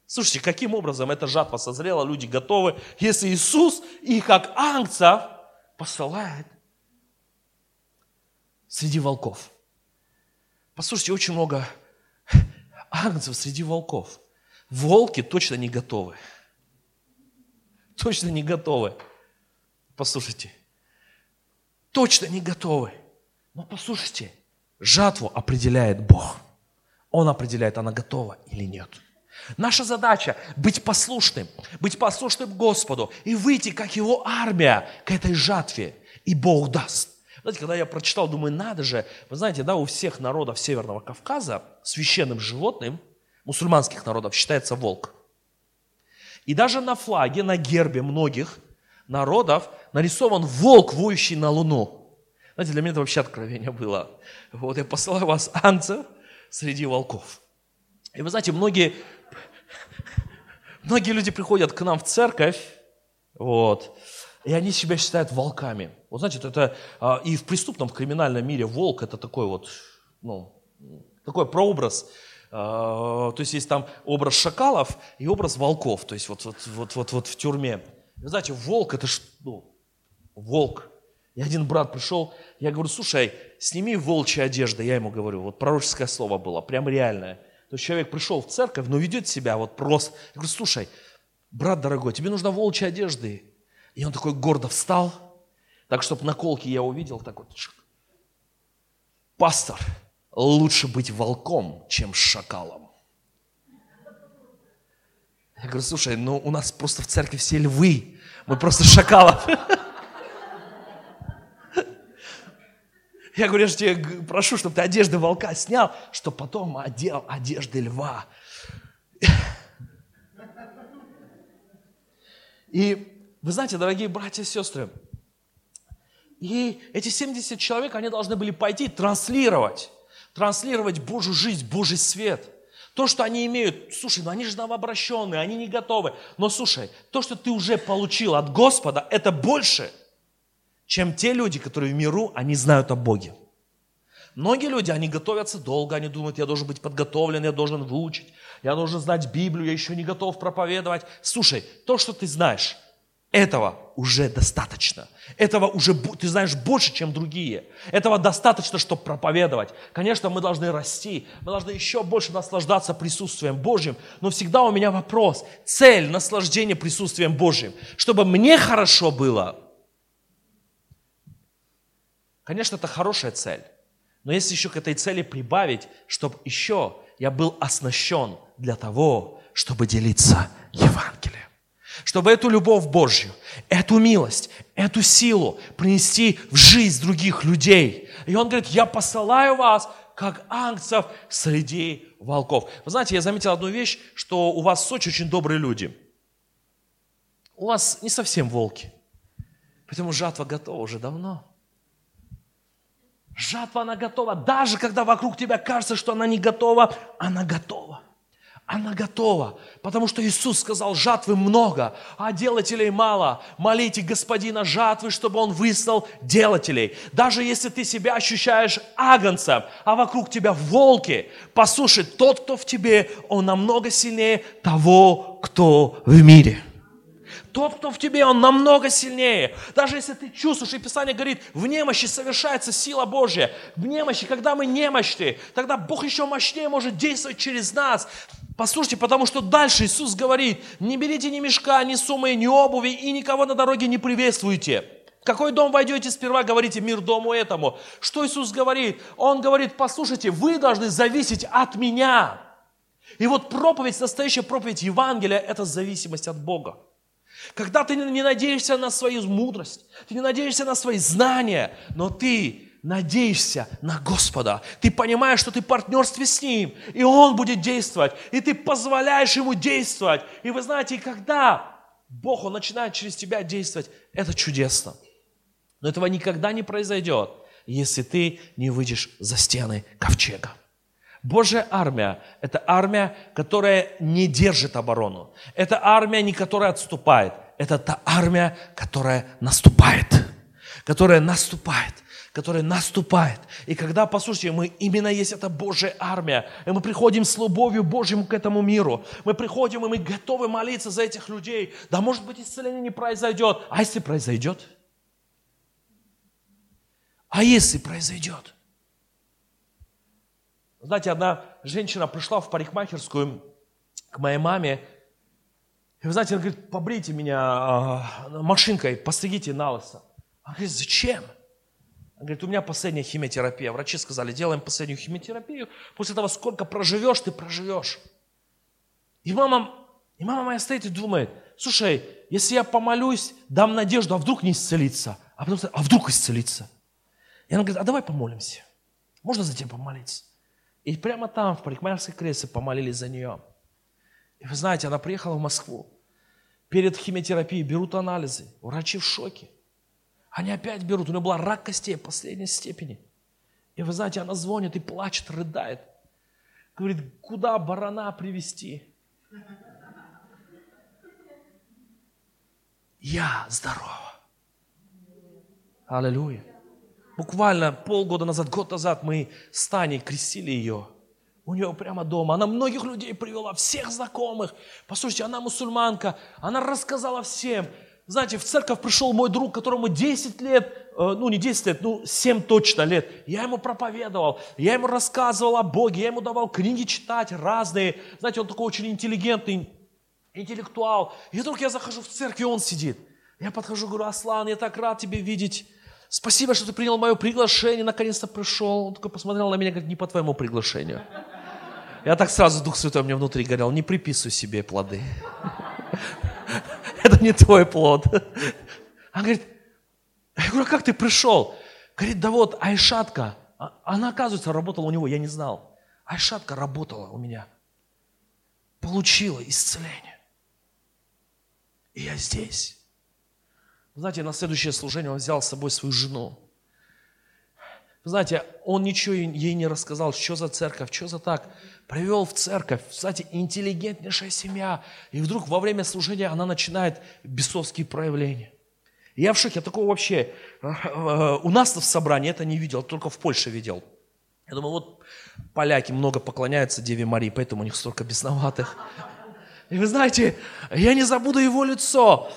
A: Слушайте, каким образом эта жатва созрела, люди готовы, если Иисус их как агнцев посылает среди волков. Послушайте, очень много агнцев среди волков. Волки точно не готовы. Точно не готовы. Послушайте. Точно не готовы. Но послушайте, жатву определяет Бог. Он определяет, она готова или нет. Наша задача быть послушным, быть послушным Господу и выйти, как Его армия, к этой жатве. И Бог даст. Знаете, когда я прочитал, думаю, надо же, вы знаете, да, у всех народов Северного Кавказа священным животным, мусульманских народов, считается волк. И даже на флаге, на гербе многих народов нарисован волк, воющий на луну. Знаете, для меня это вообще откровение было. Вот я посылаю вас, ангцев, среди волков. И вы знаете, многие, многие люди приходят к нам в церковь, вот, и они себя считают волками. Вот знаете, это а, и в преступном, в криминальном мире волк это такой вот, ну, такой прообраз. А, то есть есть там образ шакалов и образ волков. То есть вот, вот, вот, вот, вот в тюрьме. Знаете, волк это что? Ну, волк. И один брат пришел, я говорю, слушай, сними волчьи одежды. Я ему говорю, вот пророческое слово было, прям реальное. То есть человек пришел в церковь, но ведет себя вот просто. Я говорю, слушай, брат дорогой, тебе нужна волчья одежды. И он такой гордо встал, так, чтобы на колке я увидел, так вот, пастор, лучше быть волком, чем шакалом. Я говорю, слушай, ну у нас просто в церкви все львы, мы просто шакалов. Я говорю, я же тебе прошу, чтобы ты одежды волка снял, чтобы потом одел одежды льва. И вы знаете, дорогие братья и сестры, и эти 70 человек, они должны были пойти транслировать, транслировать Божью жизнь, Божий свет. То, что они имеют, слушай, ну они же новообращенные, они не готовы. Но слушай, то, что ты уже получил от Господа, это больше, чем те люди, которые в миру, они знают о Боге. Многие люди, они готовятся долго, они думают, я должен быть подготовлен, я должен выучить, я должен знать Библию, я еще не готов проповедовать. Слушай, то, что ты знаешь, этого уже достаточно. Этого уже ты знаешь больше, чем другие. Этого достаточно, чтобы проповедовать. Конечно, мы должны расти, мы должны еще больше наслаждаться присутствием Божьим. Но всегда у меня вопрос, цель наслаждения присутствием Божьим. Чтобы мне хорошо было. Конечно, это хорошая цель. Но если еще к этой цели прибавить, чтобы еще я был оснащен для того, чтобы делиться Евангелием чтобы эту любовь Божью, эту милость, эту силу принести в жизнь других людей. И он говорит, я посылаю вас, как ангцев среди волков. Вы знаете, я заметил одну вещь, что у вас в Сочи очень добрые люди. У вас не совсем волки. Поэтому жатва готова уже давно. Жатва, она готова. Даже когда вокруг тебя кажется, что она не готова, она готова. Она готова, потому что Иисус сказал, жатвы много, а делателей мало. Молите Господина жатвы, чтобы Он выслал делателей. Даже если ты себя ощущаешь агнцем, а вокруг тебя волки, послушай, тот, кто в тебе, он намного сильнее того, кто в мире. Тот, кто в тебе, он намного сильнее. Даже если ты чувствуешь, и Писание говорит, в немощи совершается сила Божья. В немощи, когда мы немощны, тогда Бог еще мощнее может действовать через нас. Послушайте, потому что дальше Иисус говорит, не берите ни мешка, ни суммы, ни обуви и никого на дороге не приветствуйте. В какой дом войдете, сперва говорите мир дому этому. Что Иисус говорит? Он говорит, послушайте, вы должны зависеть от меня. И вот проповедь, настоящая проповедь Евангелия – это зависимость от Бога. Когда ты не надеешься на свою мудрость, ты не надеешься на свои знания, но ты надеешься на Господа. Ты понимаешь, что ты в партнерстве с Ним, и Он будет действовать, и ты позволяешь Ему действовать. И вы знаете, когда Бог, Он начинает через тебя действовать, это чудесно. Но этого никогда не произойдет, если ты не выйдешь за стены ковчега. Божья армия – это армия, которая не держит оборону. Это армия, не которая отступает. Это та армия, которая наступает. Которая наступает которая наступает. И когда, послушайте, мы именно есть эта Божья армия, и мы приходим с любовью Божьим к этому миру, мы приходим, и мы готовы молиться за этих людей. Да, может быть, исцеление не произойдет. А если произойдет? А если произойдет? Знаете, одна женщина пришла в парикмахерскую к моей маме, и вы знаете, она говорит, побрейте меня э, машинкой, постригите на лысо. Она говорит, зачем? Говорит, у меня последняя химиотерапия. Врачи сказали, делаем последнюю химиотерапию. После того, сколько проживешь, ты проживешь. И мама, и мама моя стоит и думает, слушай, если я помолюсь, дам надежду, а вдруг не исцелится? А потом, а вдруг исцелится? И она говорит, а давай помолимся. Можно за тебя помолиться? И прямо там, в парикмахерской кресле, помолились за нее. И вы знаете, она приехала в Москву. Перед химиотерапией берут анализы. Врачи в шоке. Они опять берут. У нее была рак костей последней степени. И вы знаете, она звонит и плачет, рыдает. Говорит, куда барана привести? Я здорова. Аллилуйя. Буквально полгода назад, год назад мы с Таней крестили ее. У нее прямо дома. Она многих людей привела, всех знакомых. Послушайте, она мусульманка. Она рассказала всем. Знаете, в церковь пришел мой друг, которому 10 лет, э, ну не 10 лет, ну 7 точно лет. Я ему проповедовал, я ему рассказывал о Боге, я ему давал книги читать разные. Знаете, он такой очень интеллигентный, интеллектуал. И вдруг я захожу в церковь, и он сидит. Я подхожу, говорю, Аслан, я так рад тебя видеть. Спасибо, что ты принял мое приглашение, наконец-то пришел. Он такой посмотрел на меня, говорит, не по твоему приглашению. Я так сразу, Дух Святой мне внутри говорил, не приписывай себе плоды. Не твой плод. Он говорит, я говорю, «А как ты пришел? Говорит, да вот Айшатка, а, она, оказывается, работала у него, я не знал. Айшатка работала у меня. Получила исцеление. И я здесь. Знаете, на следующее служение он взял с собой свою жену. знаете, он ничего ей не рассказал, что за церковь, что за так. Привел в церковь, кстати, интеллигентнейшая семья. И вдруг во время служения она начинает бесовские проявления. Я в шоке, я такого вообще, э, э, у нас в собрании это не видел, только в Польше видел. Я думаю, вот поляки много поклоняются Деве Марии, поэтому у них столько бесноватых. И вы знаете, я не забуду его лицо.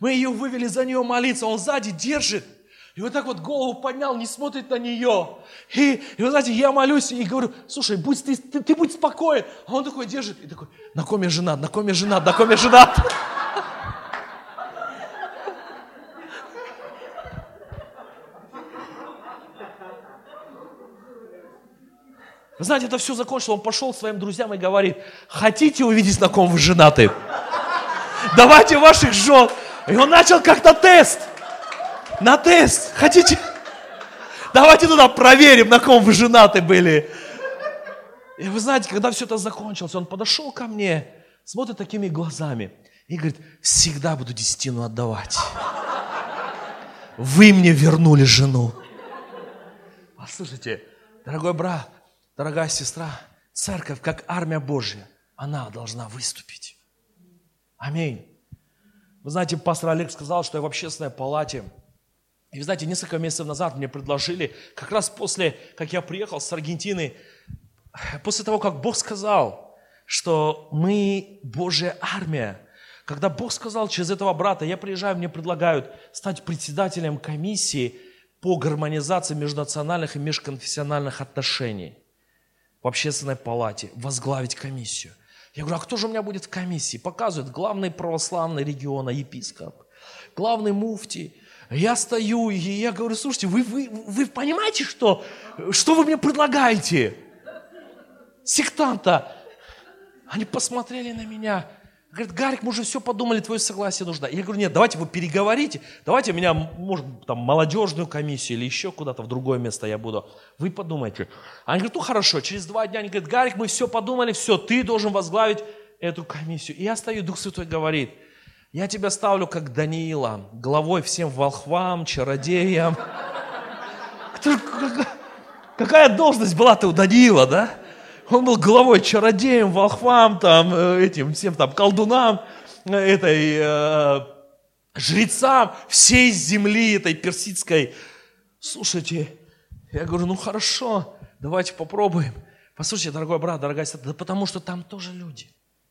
A: Мы ее вывели за нее молиться, он сзади держит. И вот так вот голову поднял, не смотрит на нее. И, и вы знаете, я молюсь и говорю, слушай, будь ты, ты, ты будь спокоен. А он такой держит и такой, на ком я женат, на ком я женат, на ком я женат. Вы знаете, это все закончилось. Он пошел к своим друзьям и говорит, хотите увидеть, на ком вы женаты? Давайте ваших жен. И он начал как-то тест. На тест. Хотите? Давайте туда проверим, на ком вы женаты были. И вы знаете, когда все это закончилось, он подошел ко мне, смотрит такими глазами и говорит, всегда буду десятину отдавать. Вы мне вернули жену. Послушайте, дорогой брат, дорогая сестра, церковь, как армия Божья, она должна выступить. Аминь. Вы знаете, пастор Олег сказал, что я в общественной палате. И вы знаете, несколько месяцев назад мне предложили, как раз после, как я приехал с Аргентины, после того, как Бог сказал, что мы Божья армия, когда Бог сказал через этого брата, я приезжаю, мне предлагают стать председателем комиссии по гармонизации межнациональных и межконфессиональных отношений в общественной палате, возглавить комиссию. Я говорю, а кто же у меня будет в комиссии? Показывает главный православный региона, епископ, главный муфтий. Я стою, и я говорю, слушайте, вы, вы, вы понимаете, что, что вы мне предлагаете? Сектанта. Они посмотрели на меня. Говорит, Гарик, мы уже все подумали, твое согласие нужно. Я говорю, нет, давайте вы переговорите, давайте меня, может, там, молодежную комиссию или еще куда-то в другое место я буду. Вы подумайте. Они говорят, ну хорошо, через два дня они говорят, Гарик, мы все подумали, все, ты должен возглавить эту комиссию. И я стою, Дух Святой говорит, я тебя ставлю как Даниила, главой всем волхвам, чародеям. Какая должность была-то у Даниила, да? Он был главой чародеем, волхвам, там, э, этим всем там колдунам, э, этой э, жрецам всей земли этой персидской. Слушайте, я говорю, ну хорошо, давайте попробуем. Послушайте, дорогой брат, дорогая сестра, да потому что там тоже люди,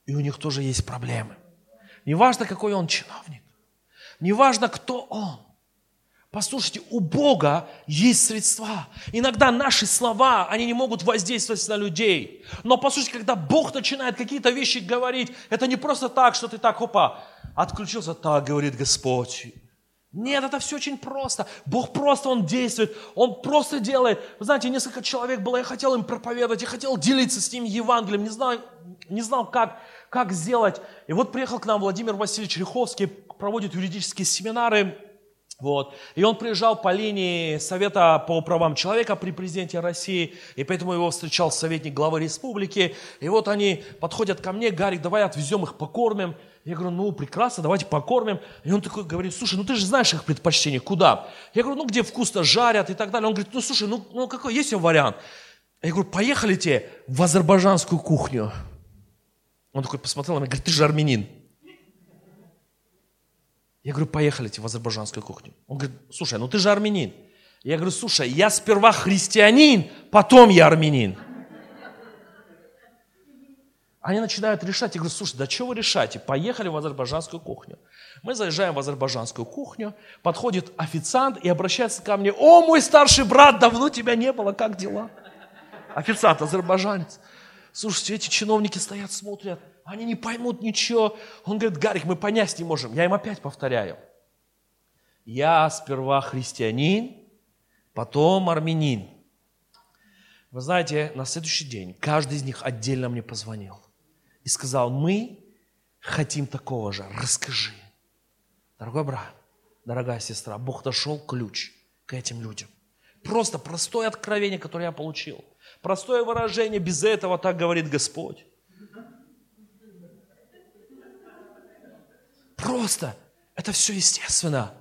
A: и у них тоже есть проблемы. Неважно, какой он чиновник, неважно, кто он, Послушайте, у Бога есть средства. Иногда наши слова, они не могут воздействовать на людей. Но послушайте, когда Бог начинает какие-то вещи говорить, это не просто так, что ты так, опа, отключился, так говорит Господь. Нет, это все очень просто. Бог просто, Он действует, Он просто делает. Вы знаете, несколько человек было, я хотел им проповедовать, я хотел делиться с ними Евангелием, не знал, не знал как, как сделать. И вот приехал к нам Владимир Васильевич Риховский, проводит юридические семинары, вот. И он приезжал по линии Совета по правам человека при президенте России, и поэтому его встречал советник главы республики. И вот они подходят ко мне, Гарик, давай отвезем их, покормим. Я говорю, ну прекрасно, давайте покормим. И он такой говорит, слушай, ну ты же знаешь их предпочтения, куда? Я говорю, ну где вкусно жарят и так далее. Он говорит, ну слушай, ну, ну какой, есть вариант? Я говорю, поехали те в азербайджанскую кухню. Он такой посмотрел на меня, говорит, ты же армянин. Я говорю, поехали в азербайджанскую кухню. Он говорит, слушай, ну ты же армянин. Я говорю, слушай, я сперва христианин, потом я армянин. Они начинают решать. Я говорю, слушай, да что вы решаете? Поехали в азербайджанскую кухню. Мы заезжаем в азербайджанскую кухню, подходит официант и обращается ко мне, о, мой старший брат, давно тебя не было, как дела? Официант, азербайджанец. Слушайте, эти чиновники стоят, смотрят они не поймут ничего. Он говорит, Гарик, мы понять не можем. Я им опять повторяю. Я сперва христианин, потом армянин. Вы знаете, на следующий день каждый из них отдельно мне позвонил и сказал, мы хотим такого же, расскажи. Дорогой брат, дорогая сестра, Бог нашел ключ к этим людям. Просто простое откровение, которое я получил. Простое выражение, без этого так говорит Господь. Просто. Это все естественно.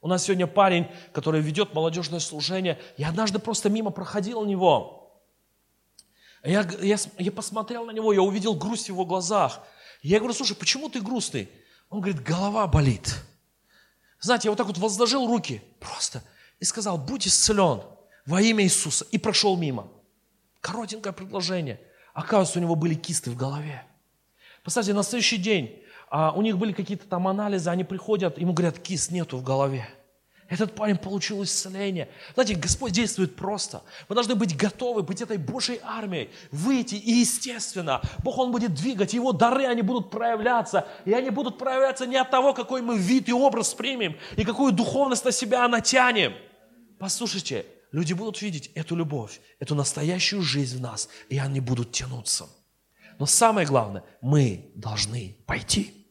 A: У нас сегодня парень, который ведет молодежное служение. Я однажды просто мимо проходил него. Я, я, я посмотрел на него, я увидел грусть в его глазах. Я говорю, слушай, почему ты грустный? Он говорит, голова болит. Знаете, я вот так вот возложил руки просто и сказал, будь исцелен во имя Иисуса. И прошел мимо. Коротенькое предложение. Оказывается, у него были кисты в голове. Представьте, на следующий день а у них были какие-то там анализы, они приходят, ему говорят, кис нету в голове. Этот парень получил исцеление. Знаете, Господь действует просто. Мы должны быть готовы быть этой Божьей армией, выйти, и естественно, Бог, Он будет двигать, Его дары, они будут проявляться, и они будут проявляться не от того, какой мы вид и образ примем, и какую духовность на себя натянем. Послушайте, люди будут видеть эту любовь, эту настоящую жизнь в нас, и они будут тянуться. Но самое главное, мы должны пойти.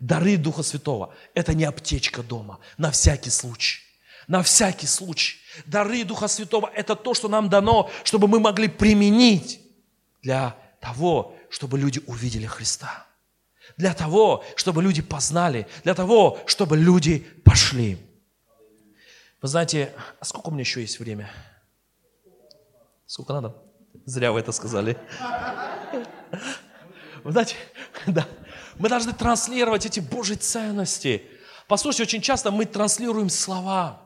A: Дары Духа Святого – это не аптечка дома, на всякий случай. На всякий случай. Дары Духа Святого – это то, что нам дано, чтобы мы могли применить для того, чтобы люди увидели Христа. Для того, чтобы люди познали. Для того, чтобы люди пошли. Вы знаете, а сколько у меня еще есть время? Сколько надо? Зря вы это сказали. Вы знаете, (laughs) да, мы должны транслировать эти Божьи ценности. Послушайте, очень часто мы транслируем слова.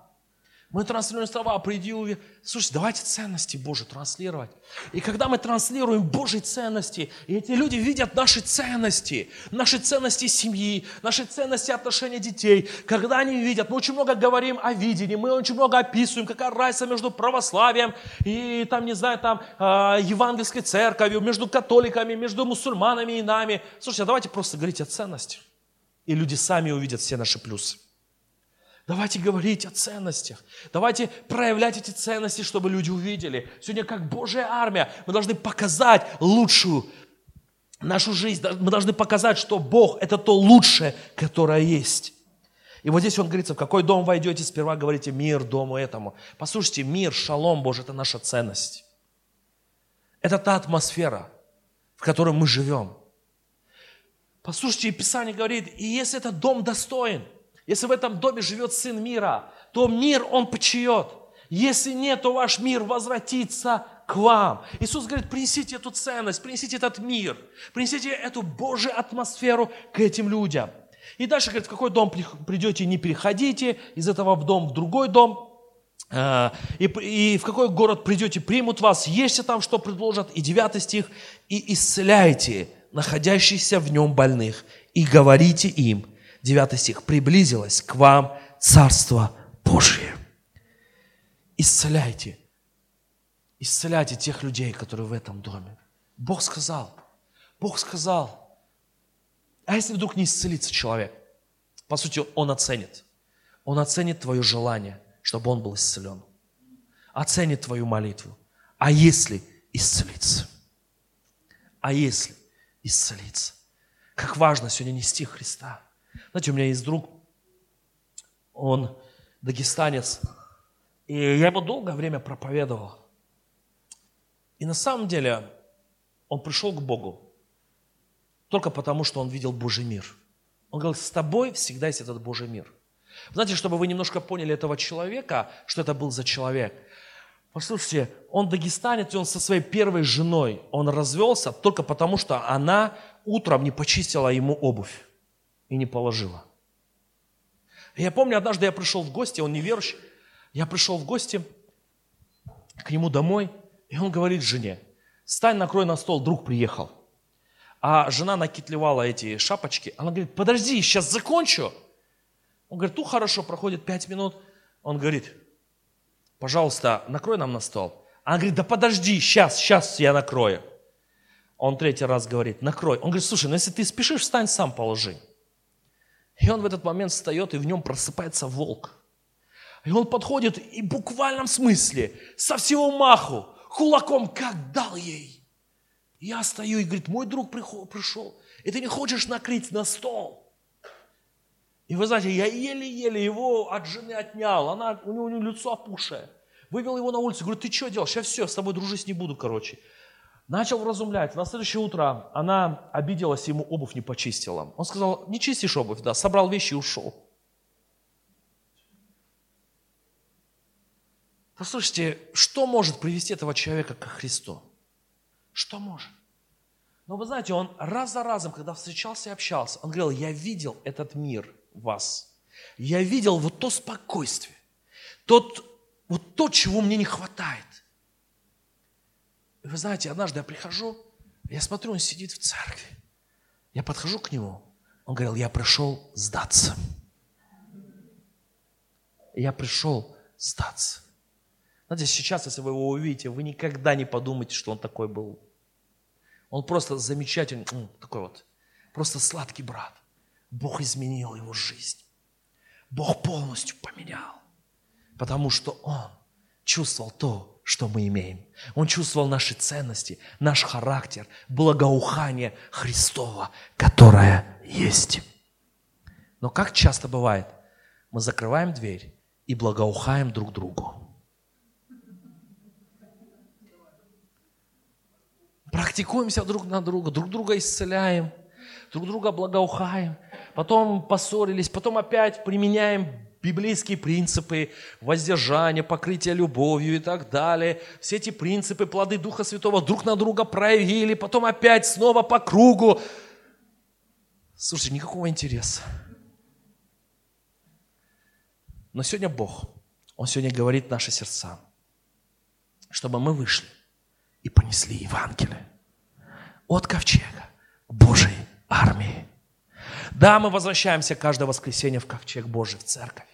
A: Мы транслируем слова, приди увидеть. Слушайте, давайте ценности Божьи транслировать. И когда мы транслируем Божьи ценности, и эти люди видят наши ценности, наши ценности семьи, наши ценности отношения детей, когда они видят, мы очень много говорим о видении, мы очень много описываем, какая разница между православием и, там, не знаю, там, э, евангельской церковью, между католиками, между мусульманами и нами. Слушайте, а давайте просто говорить о ценностях, и люди сами увидят все наши плюсы. Давайте говорить о ценностях. Давайте проявлять эти ценности, чтобы люди увидели. Сегодня как Божья армия мы должны показать лучшую нашу жизнь. Мы должны показать, что Бог – это то лучшее, которое есть. И вот здесь он говорится, в какой дом войдете, сперва говорите мир дому этому. Послушайте, мир, шалом Божий – это наша ценность. Это та атмосфера, в которой мы живем. Послушайте, Писание говорит, и если этот дом достоин – если в этом доме живет Сын мира, то мир Он почает. Если нет, то ваш мир возвратится к вам. Иисус говорит, принесите эту ценность, принесите этот мир, принесите эту Божью атмосферу к этим людям. И дальше говорит, в какой дом придете, не переходите из этого в дом в другой дом. А, и, и в какой город придете, примут вас, ешьте там, что предложат. И девятый стих. И исцеляйте находящихся в нем больных, и говорите им, 9 стих, приблизилось к вам Царство Божие. исцеляйте. Исцеляйте тех людей, которые в этом доме. Бог сказал. Бог сказал. А если вдруг не исцелится человек? По сути, он оценит. Он оценит твое желание, чтобы он был исцелен. Оценит твою молитву. А если исцелиться? А если исцелиться? Как важно сегодня нести Христа. Знаете, у меня есть друг, он дагестанец, и я ему долгое время проповедовал. И на самом деле он пришел к Богу только потому, что он видел Божий мир. Он говорил, с тобой всегда есть этот Божий мир. Знаете, чтобы вы немножко поняли этого человека, что это был за человек. Послушайте, он дагестанец, и он со своей первой женой, он развелся только потому, что она утром не почистила ему обувь и не положила. я помню, однажды я пришел в гости, он неверующий, я пришел в гости к нему домой, и он говорит жене, стань, накрой на стол, друг приехал. А жена накитлевала эти шапочки. Она говорит, подожди, сейчас закончу. Он говорит, ну хорошо, проходит пять минут. Он говорит, пожалуйста, накрой нам на стол. Она говорит, да подожди, сейчас, сейчас я накрою. Он третий раз говорит, накрой. Он говорит, слушай, ну если ты спешишь, встань сам, положи. И он в этот момент встает, и в нем просыпается волк. И он подходит и в буквальном смысле со всего маху кулаком как дал ей. Я стою и говорит, мой друг пришел, и ты не хочешь накрыть на стол. И вы знаете, я еле-еле его от жены отнял, она, у него, у него лицо опушее. Вывел его на улицу, говорю, ты что делаешь? Сейчас все, с тобой дружить не буду, короче. Начал вразумлять. На следующее утро она обиделась, ему обувь не почистила. Он сказал, не чистишь обувь, да, собрал вещи и ушел. Послушайте, что может привести этого человека к Христу? Что может? Но вы знаете, он раз за разом, когда встречался и общался, он говорил, я видел этот мир вас. Я видел вот то спокойствие, тот, вот то, чего мне не хватает. И вы знаете, однажды я прихожу, я смотрю, он сидит в церкви. Я подхожу к нему, он говорил, я пришел сдаться. Я пришел сдаться. Знаете, сейчас, если вы его увидите, вы никогда не подумаете, что он такой был. Он просто замечательный, такой вот, просто сладкий брат. Бог изменил его жизнь. Бог полностью поменял. Потому что он чувствовал то, что мы имеем. Он чувствовал наши ценности, наш характер, благоухание Христова, которое есть. Но как часто бывает, мы закрываем дверь и благоухаем друг другу. Практикуемся друг на друга, друг друга исцеляем, друг друга благоухаем. Потом поссорились, потом опять применяем библейские принципы воздержания, покрытия любовью и так далее. Все эти принципы, плоды Духа Святого друг на друга проявили, потом опять снова по кругу. Слушайте, никакого интереса. Но сегодня Бог, Он сегодня говорит наши сердца, чтобы мы вышли и понесли Евангелие от ковчега к Божьей армии. Да, мы возвращаемся каждое воскресенье в ковчег Божий, в церковь.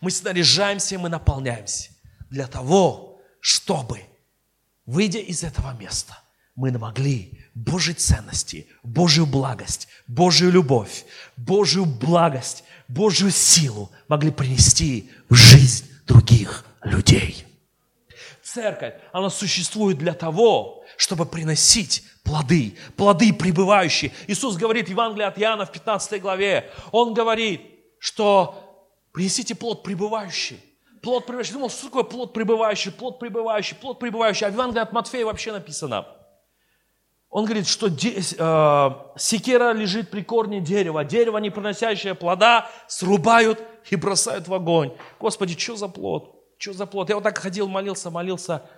A: Мы снаряжаемся и мы наполняемся для того, чтобы, выйдя из этого места, мы могли Божьей ценности, Божью благость, Божью любовь, Божью благость, Божью силу могли принести в жизнь других людей. Церковь, она существует для того, чтобы приносить плоды, плоды пребывающие. Иисус говорит в Евангелии от Иоанна в 15 главе, Он говорит, что принесите плод пребывающий. Плод пребывающий. Думал, что такое плод пребывающий, плод пребывающий, плод пребывающий. А в Евангелии от Матфея вообще написано. Он говорит, что э, секера лежит при корне дерева, дерево, не приносящее плода, срубают и бросают в огонь. Господи, что за плод? Что за плод? Я вот так ходил, молился, молился.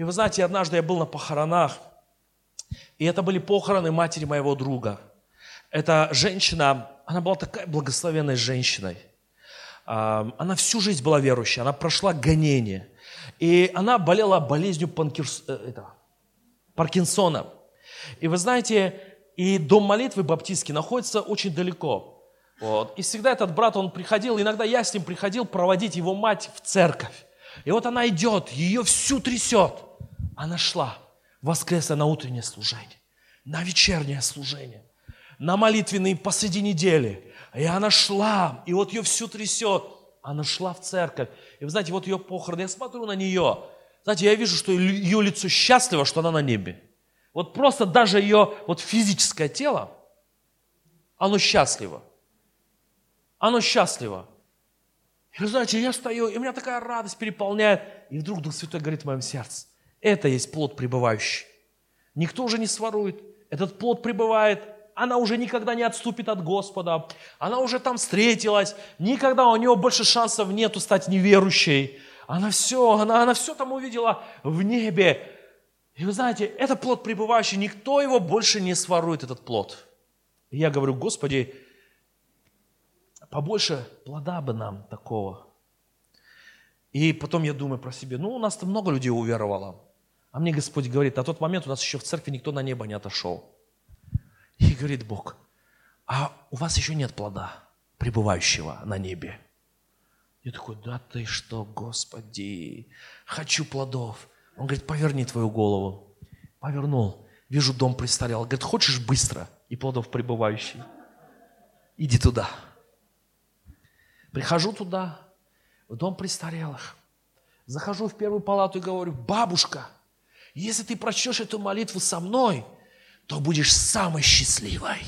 A: И вы знаете, однажды я был на похоронах, и это были похороны матери моего друга. Эта женщина, она была такая благословенной женщиной. А, она всю жизнь была верующей, она прошла гонение. И она болела болезнью Панкерс, это, Паркинсона. И вы знаете, и дом молитвы баптистский находится очень далеко. Вот. И всегда этот брат, он приходил, иногда я с ним приходил проводить его мать в церковь. И вот она идет, ее всю трясет. Она шла воскресное на утреннее служение, на вечернее служение, на молитвенные посреди недели. И она шла, и вот ее всю трясет. Она шла в церковь. И вы знаете, вот ее похороны, я смотрю на нее. Знаете, я вижу, что ее лицо счастливо, что она на небе. Вот просто даже ее вот физическое тело, оно счастливо. Оно счастливо. И вы знаете, я стою, и у меня такая радость переполняет. И вдруг Дух Святой говорит в моем сердце, это есть плод пребывающий. Никто уже не сворует. Этот плод пребывает. Она уже никогда не отступит от Господа. Она уже там встретилась. Никогда у нее больше шансов нету стать неверующей. Она все, она, она все там увидела в небе. И вы знаете, это плод пребывающий. Никто его больше не сворует, этот плод. И я говорю, Господи, побольше плода бы нам такого. И потом я думаю про себя, ну, у нас-то много людей уверовало. А мне Господь говорит, на тот момент у нас еще в церкви никто на небо не отошел. И говорит Бог, а у вас еще нет плода, пребывающего на небе. Я такой, да ты что, Господи, хочу плодов. Он говорит, поверни твою голову. Повернул. Вижу, дом престарел. Говорит, хочешь быстро и плодов пребывающий? Иди туда. Прихожу туда, в дом престарелых. Захожу в первую палату и говорю, бабушка, если ты прочтешь эту молитву со мной, то будешь самой счастливой.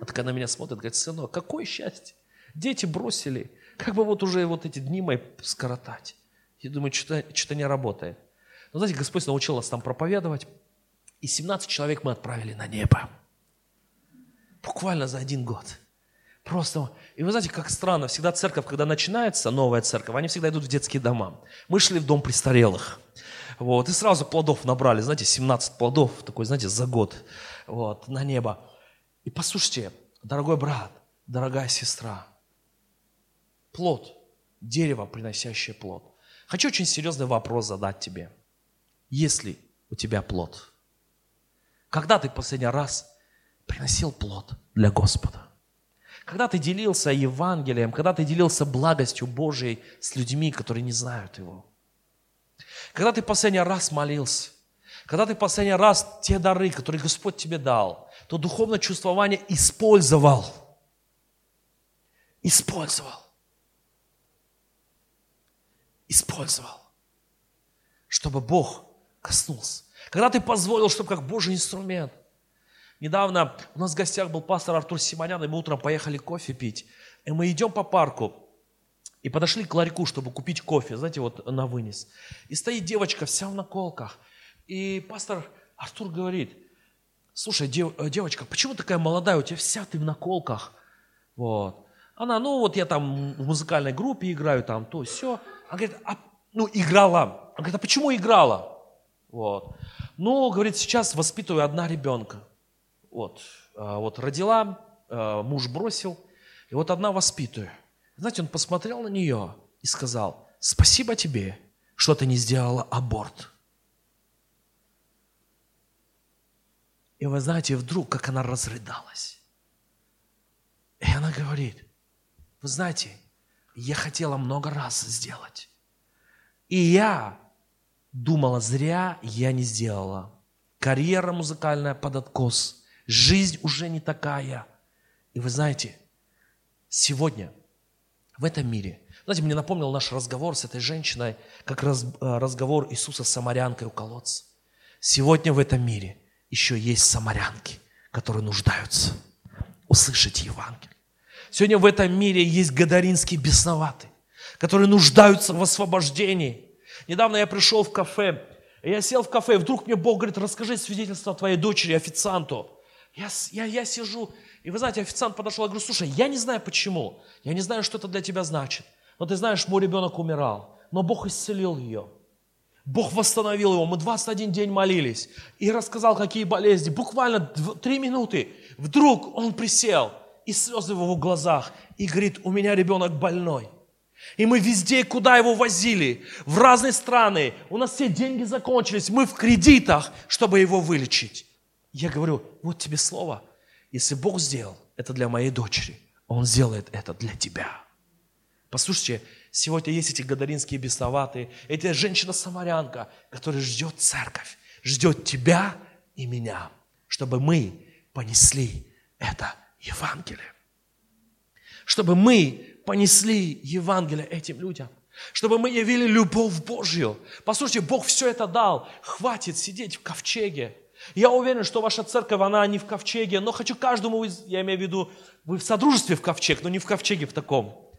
A: А так она меня смотрит, говорит, сынок, какое счастье. Дети бросили, как бы вот уже вот эти дни мои скоротать. Я думаю, что-то, что не работает. Но знаете, Господь научил нас там проповедовать, и 17 человек мы отправили на небо. Буквально за один год. Просто, и вы знаете, как странно, всегда церковь, когда начинается, новая церковь, они всегда идут в детские дома. Мы шли в дом престарелых. Вот, и сразу плодов набрали, знаете, 17 плодов, такой, знаете, за год, вот, на небо. И послушайте, дорогой брат, дорогая сестра, плод, дерево, приносящее плод. Хочу очень серьезный вопрос задать тебе. Есть ли у тебя плод? Когда ты последний раз приносил плод для Господа? Когда ты делился Евангелием, когда ты делился благостью Божией с людьми, которые не знают Его? Когда ты последний раз молился, когда ты последний раз те дары, которые Господь тебе дал, то духовное чувствование использовал. Использовал. Использовал. Чтобы Бог коснулся. Когда ты позволил, чтобы как Божий инструмент. Недавно у нас в гостях был пастор Артур Симонян, и мы утром поехали кофе пить. И мы идем по парку, и подошли к ларьку, чтобы купить кофе, знаете, вот на вынес. И стоит девочка вся в наколках. И пастор Артур говорит, слушай, дев, э, девочка, почему такая молодая, у тебя вся ты в наколках? Вот. Она, ну вот я там в музыкальной группе играю, там то, все. Она говорит, а, ну играла. Она говорит, а почему играла? Вот. Ну, говорит, сейчас воспитываю одна ребенка. Вот. А, вот родила, а, муж бросил, и вот одна воспитываю. Знаете, он посмотрел на нее и сказал, спасибо тебе, что ты не сделала аборт. И вы знаете, вдруг, как она разрыдалась. И она говорит, вы знаете, я хотела много раз сделать. И я думала, зря я не сделала. Карьера музыкальная под откос. Жизнь уже не такая. И вы знаете, сегодня – в этом мире. Знаете, мне напомнил наш разговор с этой женщиной, как раз, э, разговор Иисуса с самарянкой у колодца. Сегодня в этом мире еще есть самарянки, которые нуждаются услышать Евангелие. Сегодня в этом мире есть гадаринские бесноватые, которые нуждаются в освобождении. Недавно я пришел в кафе, я сел в кафе, и вдруг мне Бог говорит, расскажи свидетельство твоей дочери, официанту. Я, я, я сижу, и вы знаете, официант подошел, я говорю, слушай, я не знаю почему, я не знаю, что это для тебя значит, но ты знаешь, мой ребенок умирал, но Бог исцелил ее. Бог восстановил его. Мы 21 день молились. И рассказал, какие болезни. Буквально три минуты. Вдруг он присел, и слезы в его глазах. И говорит, у меня ребенок больной. И мы везде, куда его возили, в разные страны. У нас все деньги закончились. Мы в кредитах, чтобы его вылечить. Я говорю, вот тебе слово. Если Бог сделал это для моей дочери, Он сделает это для тебя. Послушайте, Сегодня есть эти гадаринские бесноватые, эта женщина-самарянка, которая ждет церковь, ждет тебя и меня, чтобы мы понесли это Евангелие. Чтобы мы понесли Евангелие этим людям. Чтобы мы явили любовь Божью. Послушайте, Бог все это дал. Хватит сидеть в ковчеге. Я уверен, что ваша церковь, она не в ковчеге, но хочу каждому, я имею в виду, вы в содружестве в ковчег, но не в ковчеге в таком.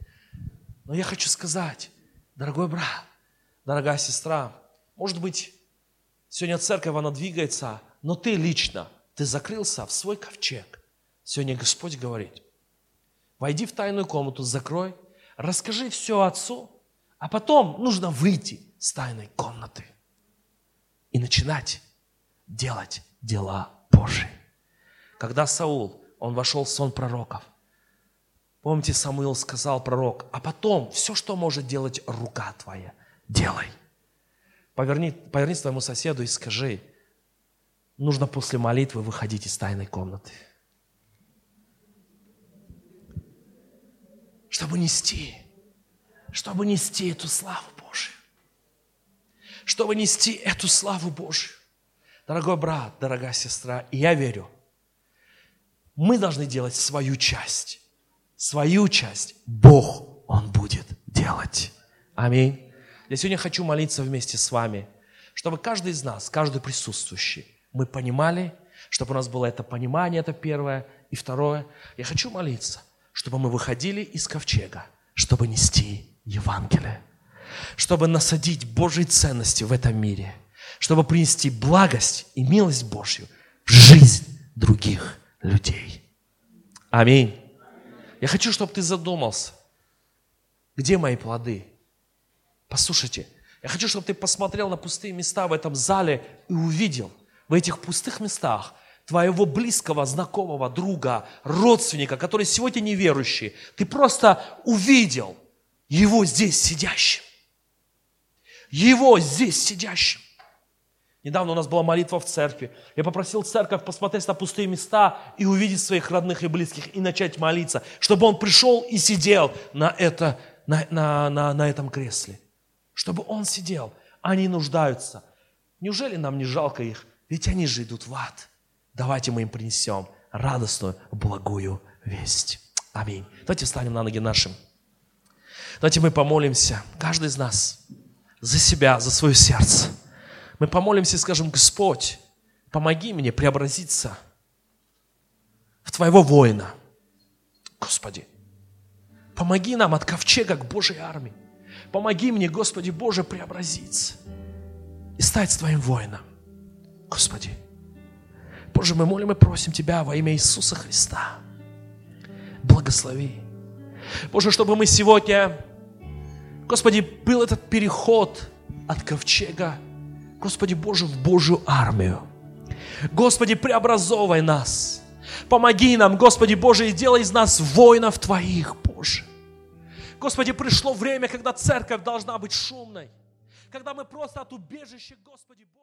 A: Но я хочу сказать, дорогой брат, дорогая сестра, может быть, сегодня церковь, она двигается, но ты лично, ты закрылся в свой ковчег. Сегодня Господь говорит, войди в тайную комнату, закрой, расскажи все Отцу, а потом нужно выйти с тайной комнаты и начинать делать дела Божии. Когда Саул, он вошел в сон пророков – Помните, Самуил сказал пророк, а потом все, что может делать рука твоя, делай. Поверни, повернись к твоему соседу и скажи, нужно после молитвы выходить из тайной комнаты. Чтобы нести, чтобы нести эту славу Божию. Чтобы нести эту славу Божию. Дорогой брат, дорогая сестра, и я верю, мы должны делать свою часть свою часть Бог, Он будет делать. Аминь. Я сегодня хочу молиться вместе с вами, чтобы каждый из нас, каждый присутствующий, мы понимали, чтобы у нас было это понимание, это первое. И второе, я хочу молиться, чтобы мы выходили из ковчега, чтобы нести Евангелие, чтобы насадить Божьи ценности в этом мире, чтобы принести благость и милость Божью в жизнь других людей. Аминь. Я хочу, чтобы ты задумался, где мои плоды? Послушайте, я хочу, чтобы ты посмотрел на пустые места в этом зале и увидел в этих пустых местах твоего близкого, знакомого, друга, родственника, который сегодня неверующий. Ты просто увидел его здесь сидящим. Его здесь сидящим. Недавно у нас была молитва в церкви. Я попросил церковь посмотреть на пустые места и увидеть своих родных и близких и начать молиться, чтобы он пришел и сидел на, это, на, на, на, на этом кресле. Чтобы он сидел. Они нуждаются. Неужели нам не жалко их? Ведь они же идут в ад. Давайте мы им принесем радостную, благую весть. Аминь. Давайте встанем на ноги нашим. Давайте мы помолимся, каждый из нас, за себя, за свое сердце. Мы помолимся и скажем, Господь, помоги мне преобразиться в Твоего воина. Господи, помоги нам от ковчега к Божьей армии. Помоги мне, Господи Боже, преобразиться и стать Твоим воином. Господи, Боже, мы молим и просим Тебя во имя Иисуса Христа. Благослови. Боже, чтобы мы сегодня, Господи, был этот переход от ковчега Господи Боже, в Божью армию. Господи, преобразовывай нас. Помоги нам, Господи Боже, и делай из нас воинов Твоих, Боже. Господи, пришло время, когда церковь должна быть шумной. Когда мы просто от убежища, Господи Боже,